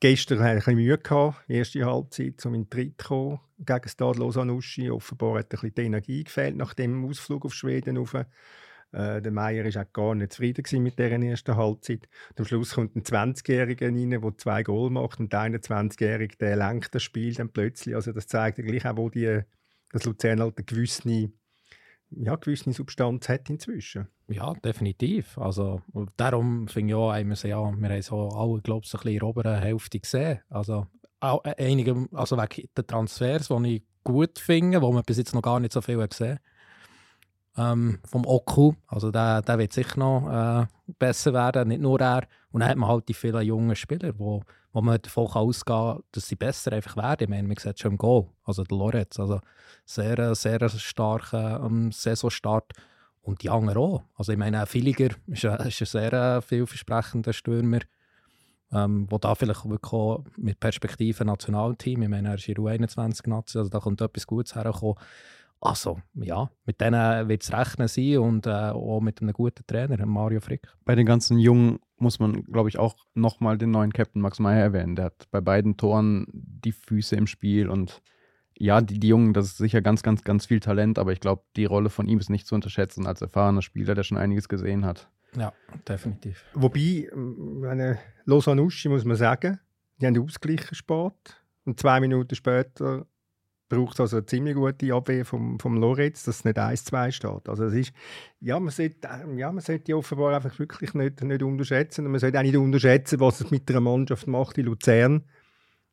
Gestern hatte ich ein Mühe, gehabt, erste Halbzeit, um in den Tritt zu kommen gegen Stade Lausanne-Uschi. Offenbar hat ein bisschen die Energie gefehlt nach dem Ausflug auf Schweden. Rauf. Äh, der Meier war auch gar nicht zufrieden mit dieser ersten Halbzeit. Und am Schluss kommt ein 20-Jähriger rein, der zwei Goal macht und der 21-Jährige, der lenkt das Spiel dann plötzlich. Also das zeigt ja auch, wo die, das Luzern halt eine gewisse, ja, gewisse Substanz hat inzwischen. Ja, definitiv. Also, darum finde ich auch, wir, ja, wir haben so alle, glaube ich, ein in der oberen Hälfte gesehen. Also, äh, einige, also wegen den Transfers, die ich gut finde, wo man bis jetzt noch gar nicht so viel gesehen ähm, vom Oku. Also der, der wird sicher noch äh, besser werden, nicht nur er. Und dann hat man halt die vielen jungen Spieler, wo, wo man davon ausgehen kann, dass sie besser einfach werden. Ich meine, man sieht schon im Goal, also der Loretz, also sehr, sehr starker ähm, Saisonstart. Und die anderen auch. Also ich meine, Filiger ist ein, ist ein sehr äh, vielversprechender Stürmer, ähm, wo da vielleicht wirklich auch mit Perspektive Nationalteam, ich meine, er ist in U21 Nazi, also da kommt etwas Gutes herkommen. Also, ja, mit denen wird es rechnen sein und äh, auch mit einem guten Trainer, Mario Frick. Bei den ganzen Jungen muss man, glaube ich, auch nochmal den neuen Captain Max Meyer erwähnen. Der hat bei beiden Toren die Füße im Spiel und ja, die, die Jungen, das ist sicher ganz, ganz, ganz viel Talent, aber ich glaube, die Rolle von ihm ist nicht zu unterschätzen als erfahrener Spieler, der schon einiges gesehen hat. Ja, definitiv. Wobei, eine Lausanne-Uschi muss man sagen, die haben ausgleichen Sport und zwei Minuten später braucht es also eine ziemlich gute Abwehr vom, vom Lorenz, dass es nicht 1-2 steht. Also es ist, ja, man sollte, ja, man sollte die offenbar einfach wirklich nicht, nicht unterschätzen. Und man sollte auch nicht unterschätzen, was es mit einer Mannschaft macht in Luzern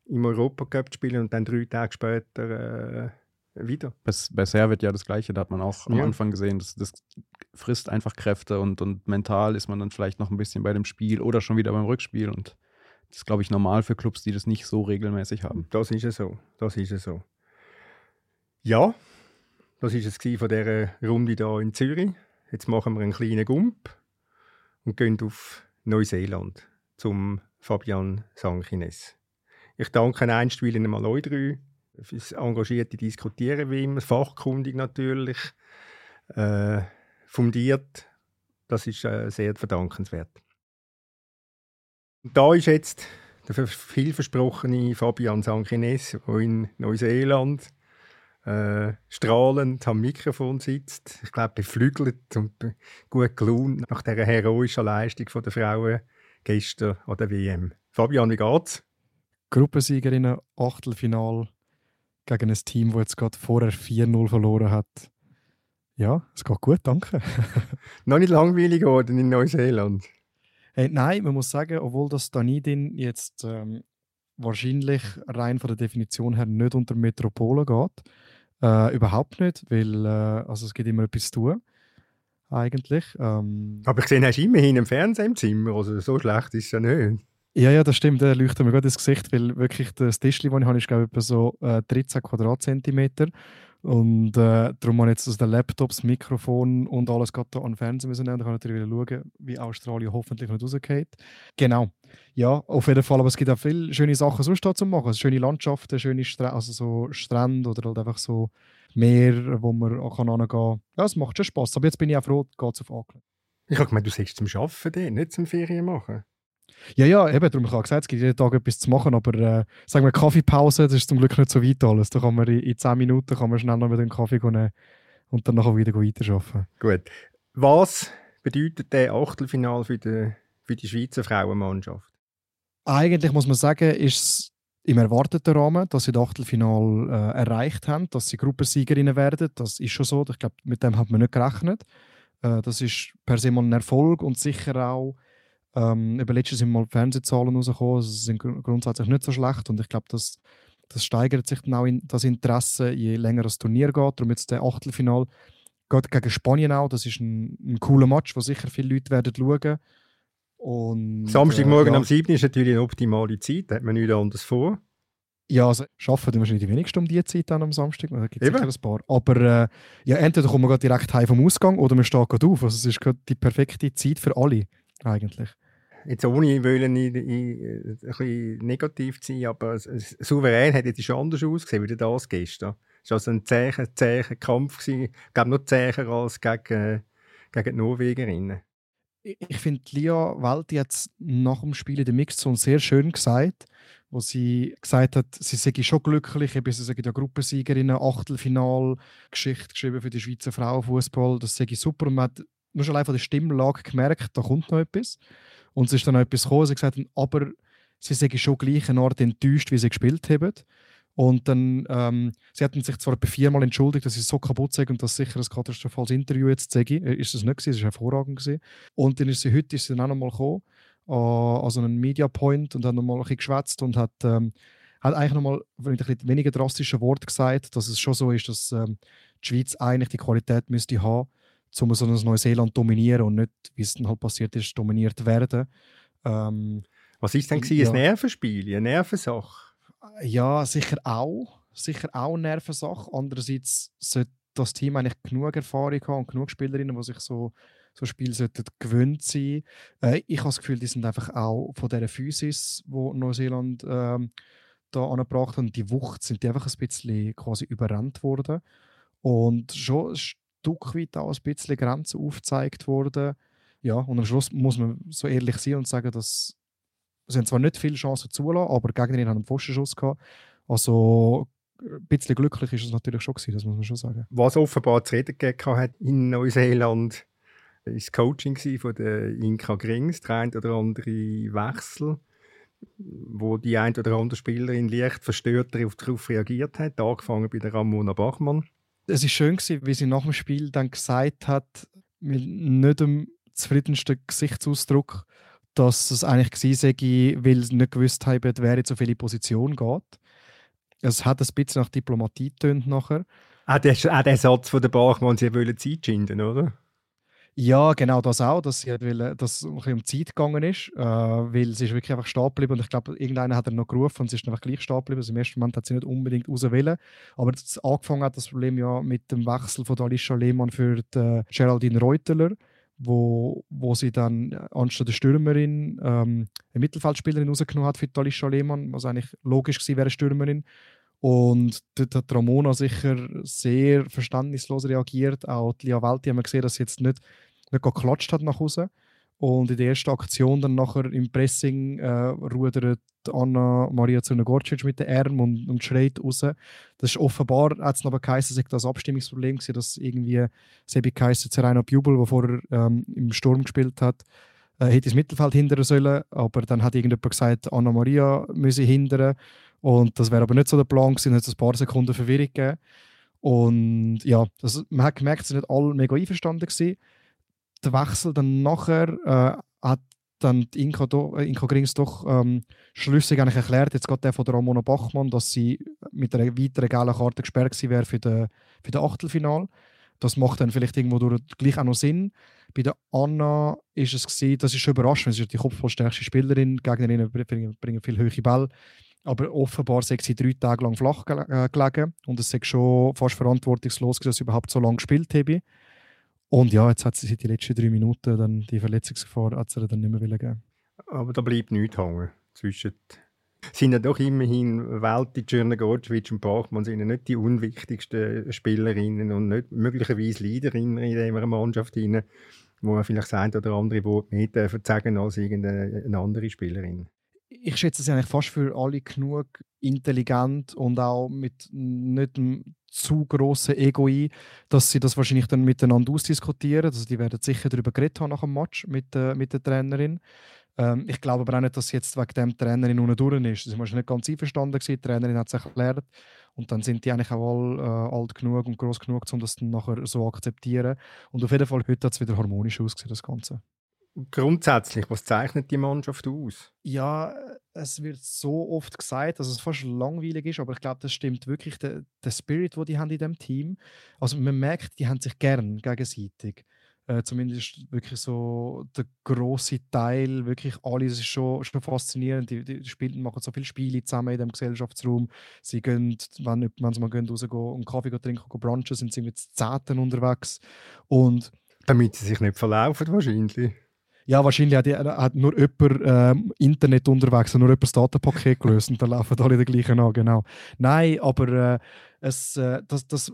im Europacup spielen und dann drei Tage später äh, wieder. Bei, bei Servet ja das Gleiche, da hat man auch am ja. Anfang gesehen, das, das frisst einfach Kräfte und, und mental ist man dann vielleicht noch ein bisschen bei dem Spiel oder schon wieder beim Rückspiel und das ist, glaube ich, normal für Clubs, die das nicht so regelmäßig haben. Das ist es so. Das ist es so. Ja, das war es von dieser Runde hier in Zürich. Jetzt machen wir einen kleinen Gump und gehen auf Neuseeland zum Fabian Sanchines. Ich danke einstweilen einmal euch drei fürs engagierte Diskutieren wie immer, fachkundig natürlich, äh, fundiert. Das ist äh, sehr verdankenswert. Und da ist jetzt der vielversprochene Fabian Sanchines, der in Neuseeland äh, strahlend am Mikrofon sitzt. Ich glaube, beflügelt und gut gelaunt nach dieser heroischen Leistung der Frauen gestern an der WM. Fabian, wie geht's? Gruppensiegerinnen Achtelfinal gegen ein Team, das jetzt gerade vorher 4-0 verloren hat. Ja, es geht gut, danke. Noch nicht langweilig geworden in Neuseeland? Hey, nein, man muss sagen, obwohl das Danidin jetzt ähm, wahrscheinlich rein von der Definition her nicht unter Metropole geht, äh, überhaupt nicht, weil äh, also es gibt immer etwas zu tun eigentlich. Ähm, Aber ich sehe, hast du immerhin einen Fernseher im Zimmer, also so schlecht ist es ja nicht. Ja, ja, das stimmt, der leuchtet mir gerade ins Gesicht, weil wirklich das Tischli, das ich habe, ist glaube ich etwa so äh, 13 Quadratzentimeter und äh, darum habe ich jetzt aus den Laptops, Mikrofon und alles gerade an den Fernseher müssen nehmen. Da kann ich wieder schauen, wie Australien hoffentlich nicht rausgeht. Genau. Ja, auf jeden Fall. Aber es gibt auch viele schöne Sachen sonst da zu machen. Also schöne Landschaften, schöne Stra also so Strände oder halt einfach so Meer, wo man auch kann kann. Ja, es macht schon Spaß. Aber jetzt bin ich auch froh, geht es auf Auckland. Ich habe gemeint, du sagst zum Arbeiten, nicht zum Ferien machen. Ja, ja, eben, darum habe ich gesagt, es gibt jeden Tag etwas zu machen, aber äh, sagen wir Kaffeepause, das ist zum Glück nicht so weit alles. Da kann man in, in 10 Minuten kann man schnell noch mit dem Kaffee gehen und dann nachher wieder weiterarbeiten. Gut. Was bedeutet der Achtelfinal für die, für die Schweizer Frauenmannschaft? Eigentlich muss man sagen, ist es im erwarteten Rahmen, dass sie das Achtelfinal äh, erreicht haben, dass sie Gruppensiegerinnen werden. Das ist schon so. Ich glaube, mit dem hat man nicht gerechnet. Äh, das ist per se mal ein Erfolg und sicher auch ähm, eben letztes sind mal Fernsehzahlen rausgekommen, also sind grundsätzlich nicht so schlecht und ich glaube, das, das steigert sich dann auch in, das Interesse, je länger das Turnier geht. Darum jetzt der Achtelfinal geht gegen Spanien auch. Das ist ein, ein cooler Match, wo sicher viele Leute werden schauen. Und, Samstagmorgen äh, ja. am 7. ist natürlich eine optimale Zeit, da hat man nichts anderes vor. Ja, also arbeiten wir wahrscheinlich die wenigsten um diese Zeit dann am Samstag. Da gibt es sicher ein paar. Aber äh, ja, entweder kommen wir direkt heim vom Ausgang oder wir stehen gerade auf. Also es ist gerade die perfekte Zeit für alle eigentlich. Jetzt ohne wollen, ich, ich, ein bisschen negativ zu sein, aber souverän hätte es schon anders ausgesehen, wie das gestern. Es war also ein zäher, zäher Kampf. Gewesen. Ich glaube, noch zäher als gegen, gegen die Norwegerinnen. Ich finde, Lia Welti hat nach dem Spiel in der Mixzone sehr schön gesagt, wo sie gesagt hat, sie sei schon glücklich, eben sie sei ja Gruppensiegerin, Achtelfinal, Geschichte geschrieben für die Schweizer Frauenfußball, das sei super. Und man hat nur schon allein von der Stimmlage gemerkt, da kommt noch etwas. Und es ist dann auch etwas gekommen, sie gesagt haben, aber sie sei schon gleich eine Art enttäuscht, wie sie gespielt haben. Und dann, ähm, sie hatten sich zwar viermal entschuldigt, dass sie so kaputt sind und dass sicher ein katastrophales Interview jetzt sage. Äh, ist es nicht gewesen, es war hervorragend gewesen. Und dann ist sie heute ist sie dann auch nochmal gekommen, äh, also einen Media Point und hat nochmal ein bisschen geschwätzt und hat, ähm, hat eigentlich nochmal mit ein bisschen weniger drastischen Worten gesagt, dass es schon so ist, dass ähm, die Schweiz eigentlich die Qualität müsste haben, um so ein Neuseeland dominieren und nicht, wie es dann halt passiert ist, dominiert werden. Ähm, Was ist denn ja. ein Nervenspiel, eine Nervensache? Ja, sicher auch. Sicher auch eine Nervensache. Andererseits sollte das Team eigentlich genug Erfahrung haben und genug Spielerinnen, die sich so so Spiel sollten gewöhnt sein. Äh, ich habe das Gefühl, die sind einfach auch von dieser Physis, wo Neuseeland ähm, da angebracht hat, die Wucht sind die einfach ein bisschen quasi überrannt worden. Und schon Stück weit auch ein bisschen Grenzen aufgezeigt worden. Ja, und am Schluss muss man so ehrlich sein und sagen, dass sie zwar nicht viele Chancen zulassen, aber die Gegnerin haben einen Pfostenschuss gehabt. Also ein bisschen glücklich ist es natürlich schon gewesen, das muss man schon sagen. Was offenbar zu reden gegeben hat in Neuseeland, ist das Coaching von der Inka Grings, der ein oder andere Wechsel, wo die ein oder andere Spielerin leicht verstört darauf reagiert hat, angefangen bei der Ramona Bachmann es ist schön gewesen, wie sie nach dem Spiel dann gesagt hat, mit nicht dem zufriedensten Gesichtsausdruck, dass es eigentlich gewesen sei, weil sie nicht gewusst haben, wer jetzt auf welche Position geht. Es hat ein bisschen nach Diplomatie tönt nachher. Ah, der, ah, der Satz von der Bachmann, sie wollen Zeit schinden, oder? Ja, genau das auch, dass sie will, dass es um Zeit gegangen ist, äh, weil sie ist wirklich einfach stehen geblieben und ich glaube, irgendeiner hat er noch gerufen und sie ist einfach gleich stehen geblieben. Also Im ersten Moment hat sie nicht unbedingt raus wollen, aber das angefangen hat das Problem ja mit dem Wechsel von Alicia Lehmann für die, äh, Geraldine Reuteler, wo, wo sie dann anstatt der Stürmerin ähm, eine Mittelfeldspielerin rausgenommen hat für Alicia Lehmann, was eigentlich logisch gewesen wäre, Stürmerin. Und dort hat Ramona sicher sehr verständnislos reagiert. Auch die Lia Welti haben wir gesehen, dass sie jetzt nicht nicht geklatscht hat nach Hause. Und in der ersten Aktion dann nachher im Pressing äh, rudert Anna Maria Zunagorcic mit den Armen und, und schreit raus. Das ist offenbar, hat es aber geheißen, dass das Abstimmungsproblem war, dass irgendwie Sebi geheißen, Serena Bubel, der vorher ähm, im Sturm gespielt hat, äh, hätte das Mittelfeld hindern sollen, aber dann hat irgendjemand gesagt, Anna Maria müsse hindern Und das wäre aber nicht so der Plan gewesen, hat es ein paar Sekunden Verwirrung gegeben. Und ja, das, man hat gemerkt, dass nicht alle mega einverstanden waren. Der Wechsel dann nachher äh, hat dann die do, äh, Inka Grings doch ähm, schlüssig eigentlich erklärt, jetzt gerade der von Ramona Bachmann, dass sie mit einer weiteren gelben Karte gesperrt wäre für den, für den Achtelfinal. Das macht dann vielleicht irgendwo durch gleich auch noch Sinn. Bei der Anna ist es gewesen, das ist schon überraschend, sie ist die kopfballstärkste Spielerin, Gegnerinnen bringen, bringen viel höhere Bälle. Aber offenbar sei sie drei Tage lang flach äh, gelegen und es sei schon fast verantwortungslos, dass sie überhaupt so lange gespielt habe. Und ja, jetzt hat sie die letzten drei Minuten dann die Verletzungsgefahr hat sie dann nicht mehr geben. Aber da bleibt nichts hängen zwischen sind ja doch immerhin Welti, Czernogorcevic und Bachmann sind ja nicht die unwichtigsten Spielerinnen und nicht möglicherweise Leaderinnen in dieser Mannschaft hinein, wo man vielleicht das oder andere Wort mehr dürfen sagen als irgendeine andere Spielerin. Ich schätze sie eigentlich fast für alle genug intelligent und auch mit nicht zu grossen ein, dass sie das wahrscheinlich dann miteinander ausdiskutieren. Also die werden sicher darüber geredet haben nach dem Match mit, äh, mit der Trainerin. Ähm, ich glaube aber auch nicht, dass jetzt wegen dem Trainerin unten durch ist. Sie war nicht ganz einverstanden. Gewesen. Die Trainerin hat es erklärt. Und dann sind die eigentlich auch alle äh, alt genug und groß genug, um das dann nachher so akzeptieren. Und auf jeden Fall heute hat es wieder harmonisch ausgesehen, das Ganze. Grundsätzlich, was zeichnet die Mannschaft aus? Ja, es wird so oft gesagt, dass es fast langweilig ist, aber ich glaube, das stimmt wirklich. Der, der Spirit, den die haben in dem Team, also man merkt, die haben sich gern gegenseitig. Äh, zumindest wirklich so der große Teil, wirklich alles ist schon, schon faszinierend. Die, die spielen, machen so viele Spiele zusammen in dem Gesellschaftsraum. Sie gehen, wenn, wenn sie mal gehen, rausgehen und Kaffee trinken, gehen brunchen, sind sie mit Zehnten unterwegs. Und Damit sie sich nicht verlaufen, wahrscheinlich. Ja, wahrscheinlich hat, nur jemand ähm, Internet unterwegs und nur jemand das Datenpaket gelöst und dann laufen alle den gleichen an, genau. Nein, aber äh, es, äh, das, das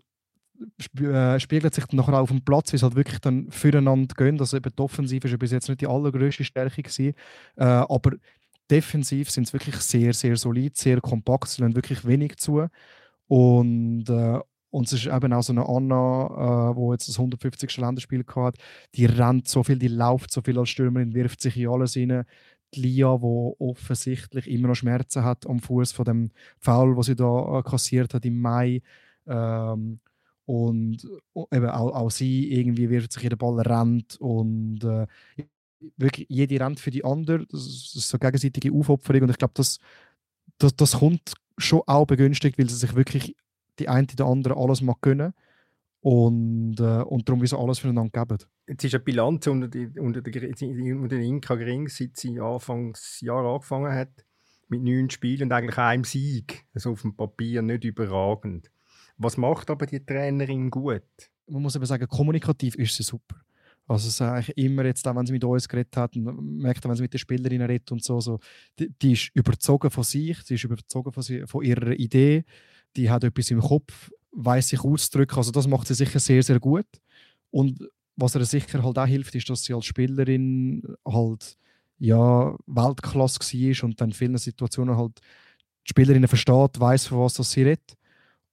äh, spiegelt sich dann nachher auch auf dem Platz, wie es halt wirklich dann füreinander gehen. Also eben die Offensive ist bis jetzt nicht die allergrößte Stärke gewesen, äh, aber defensiv sind es wirklich sehr, sehr solid, sehr kompakt, sie lassen wirklich wenig zu und äh, und es ist eben auch so eine Anna, äh, wo jetzt das 150. Länderspiel hat, die rennt so viel, die läuft so viel als Stürmerin, wirft sich in alles rein. Die Lia, die offensichtlich immer noch Schmerzen hat am Fuß von dem Foul, was sie da äh, kassiert hat im Mai. Ähm, und eben auch, auch sie irgendwie wirft sich den Ball, rennt und äh, wirklich jede rennt für die andere. Das ist so gegenseitige Aufopferung und ich glaube, das, das, das kommt schon auch begünstigt, weil sie sich wirklich die eine oder andere alles mag gönnen und, äh, und darum wie sie alles füreinander geben. Jetzt ist eine Bilanz unter, die, unter, der, unter den Inka gering, seit sie Anfangsjahr angefangen hat, mit neun Spielen und eigentlich einem Sieg. Also auf dem Papier nicht überragend. Was macht aber die Trainerin gut? Man muss eben sagen, kommunikativ ist sie super. Also es eigentlich immer jetzt, auch wenn sie mit uns geredet hat, und merkt, wenn sie mit den Spielerinnen redet und so, so die, die, ist überzogen von sich, sie ist überzogen von, von ihrer Idee, die hat etwas im Kopf, weiß sich auszudrücken. Also das macht sie sicher sehr, sehr gut. Und was ihr sicher halt auch hilft, ist, dass sie als Spielerin halt ja, Weltklasse war und dann in vielen Situationen halt die Spielerinnen versteht, weiß von was sie redet.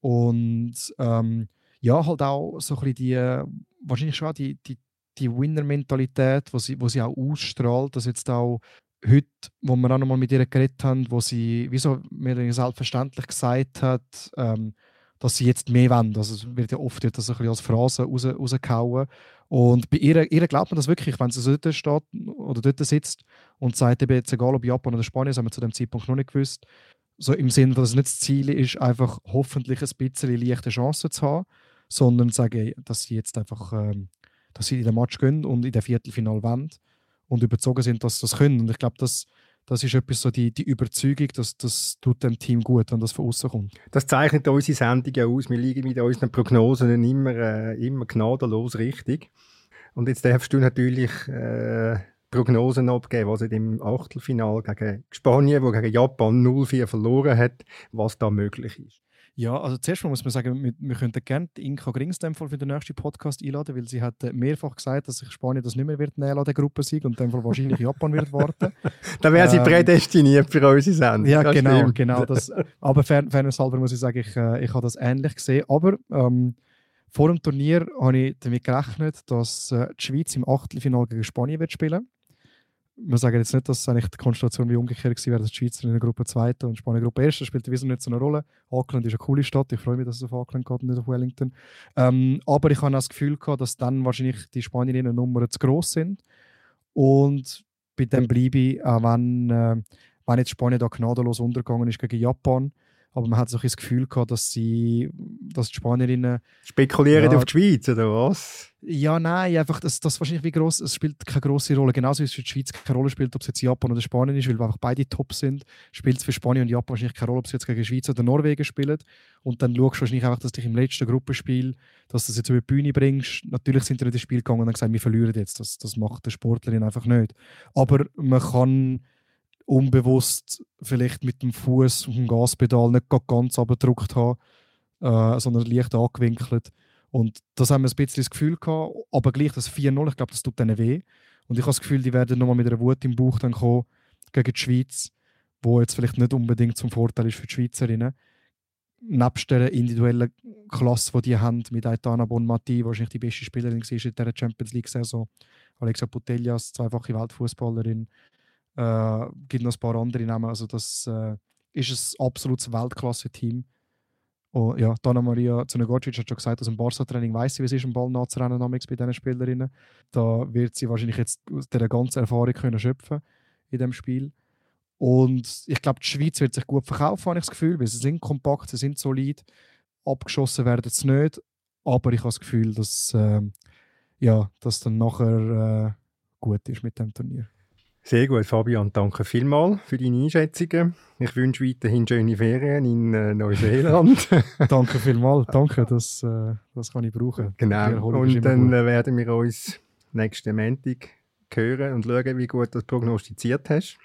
Und ähm, ja, halt auch so ein bisschen die, wahrscheinlich schon die, die, die Winner-Mentalität, wo sie, wo sie auch ausstrahlt, dass jetzt auch heute, wo wir auch noch mal mit ihr geredet haben, wo sie, wie so mir selbstverständlich gesagt hat, ähm, dass sie jetzt mehr wollen. Also es wird ja oft das ein bisschen als Phrase raus, rausgehauen. Und bei ihr, ihr glaubt man das wirklich, wenn sie so dort steht oder dort sitzt und sagt, eben jetzt egal ob Japan oder Spanien, das haben wir zu dem Zeitpunkt noch nicht gewusst, so im Sinne, dass es nicht das Ziel ist, einfach hoffentlich ein bisschen leichte Chancen zu haben, sondern sagen, dass sie jetzt einfach, ähm, dass sie in den Match gehen und in der Viertelfinal wollen und überzogen sind, dass sie das können. Und ich glaube, das, das ist etwas so die, die Überzeugung, dass das tut dem Team gut, wenn das von außen kommt. Das zeichnet unsere Sendung ja aus. Wir liegen mit unseren Prognosen immer, äh, immer gnadenlos richtig. Und jetzt darfst du natürlich äh, Prognosen abgeben, was dem Achtelfinal gegen Spanien, wo gegen Japan 0-4 verloren hat, was da möglich ist. Ja, also zuerst mal muss man sagen, wir, wir könnten gerne Inka Grings für den nächsten Podcast einladen, weil sie hat äh, mehrfach gesagt, dass sich Spanien das nicht mehr wird nehmen der Gruppe Sieg und dann wahrscheinlich Japan wird warten. da wäre sie ähm, prädestiniert für unsere Sendung. Ja, das genau, stimmt. genau. Das, aber fairnesshalber muss ich sagen, ich, äh, ich habe das ähnlich gesehen. Aber ähm, vor dem Turnier habe ich damit gerechnet, dass äh, die Schweiz im Achtelfinale gegen Spanien wird spielen wir sagen jetzt nicht, dass eigentlich die Konstellation wie umgekehrt gewesen wäre, dass die Schweizer in der Gruppe 2. und Spanien Gruppe 1. spielt wieso nicht so eine Rolle. Auckland ist eine coole Stadt, ich freue mich, dass es auf Auckland geht und nicht auf Wellington. Ähm, aber ich habe das Gefühl gehabt, dass dann wahrscheinlich die Spanierinnen Nummern zu groß sind und bei dem bleibe ich, auch wenn, äh, wenn jetzt Spanien da gnadenlos untergegangen ist gegen Japan, aber man hat so ein das Gefühl gehabt, dass sie, dass die Spanierinnen spekulieren ja, auf die Schweiz oder was? Ja, nein, einfach das, das wahrscheinlich wie groß, es spielt keine große Rolle. Genauso wie es für die Schweiz keine Rolle spielt, ob es jetzt Japan oder Spanien ist, weil einfach beide top sind, spielt es für Spanien und Japan wahrscheinlich keine Rolle, ob sie jetzt gegen Schweiz oder Norwegen spielen. Und dann schaust du wahrscheinlich einfach, dass dich im letzten Gruppenspiel, dass du das jetzt über die Bühne bringst. Natürlich sind sie in das Spiel gegangen und haben gesagt, wir verlieren jetzt. Das, das macht der Sportlerin einfach nicht. Aber man kann unbewusst vielleicht mit dem Fuß auf dem Gaspedal nicht ganz abgedruckt haben, äh, sondern leicht angewinkelt. Und das haben wir ein bisschen das Gefühl gehabt, aber gleich das 4-0, ich glaube, das tut denen weh. Und ich habe das Gefühl, die werden nochmal mit einer Wut im Bauch dann kommen gegen die Schweiz, wo jetzt vielleicht nicht unbedingt zum Vorteil ist für die Schweizerinnen. Nebst der individuellen Klasse, die die haben, mit Aitana Bonmati, wahrscheinlich die beste Spielerin war in dieser Champions League-Saison, Alexa Putellas, zweifache Weltfußballerin, äh, gibt noch ein paar andere Namen. Also das äh, ist ein absolutes Weltklasse-Team. Oh, ja, Dana Maria Zunegocic hat schon gesagt, dass im Barca-Training weiß sie, wie es ist, einen Ball nachzurennen bei diesen Spielerinnen. Da wird sie wahrscheinlich jetzt aus dieser ganzen Erfahrung können schöpfen in dem Spiel. Und ich glaube, die Schweiz wird sich gut verkaufen, habe ich das Gefühl, weil sie sind kompakt, sie sind solid. Abgeschossen werden sie nicht, aber ich habe das Gefühl, dass, äh, ja, dass dann nachher äh, gut ist mit dem Turnier. Sehr gut, Fabian. Danke vielmals für deine Einschätzungen. Ich wünsche weiterhin schöne Ferien in äh, Neuseeland. danke vielmals. Danke, das, äh, das kann ich brauchen. Genau. Und dann äh, werden wir uns nächsten Montag hören und schauen, wie gut du das prognostiziert hast.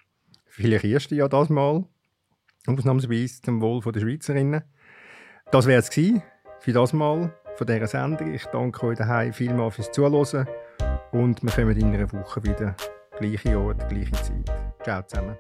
Vielleicht erst ja das Mal. Ausnahmsweise zum Wohl der Schweizerinnen. Das wäre es für das Mal von dieser Sendung. Ich danke euch daheim vielmals fürs Zuhören und wir kommen in einer Woche wieder Gleiche Ort, gleiche Zeit. Ciao zusammen.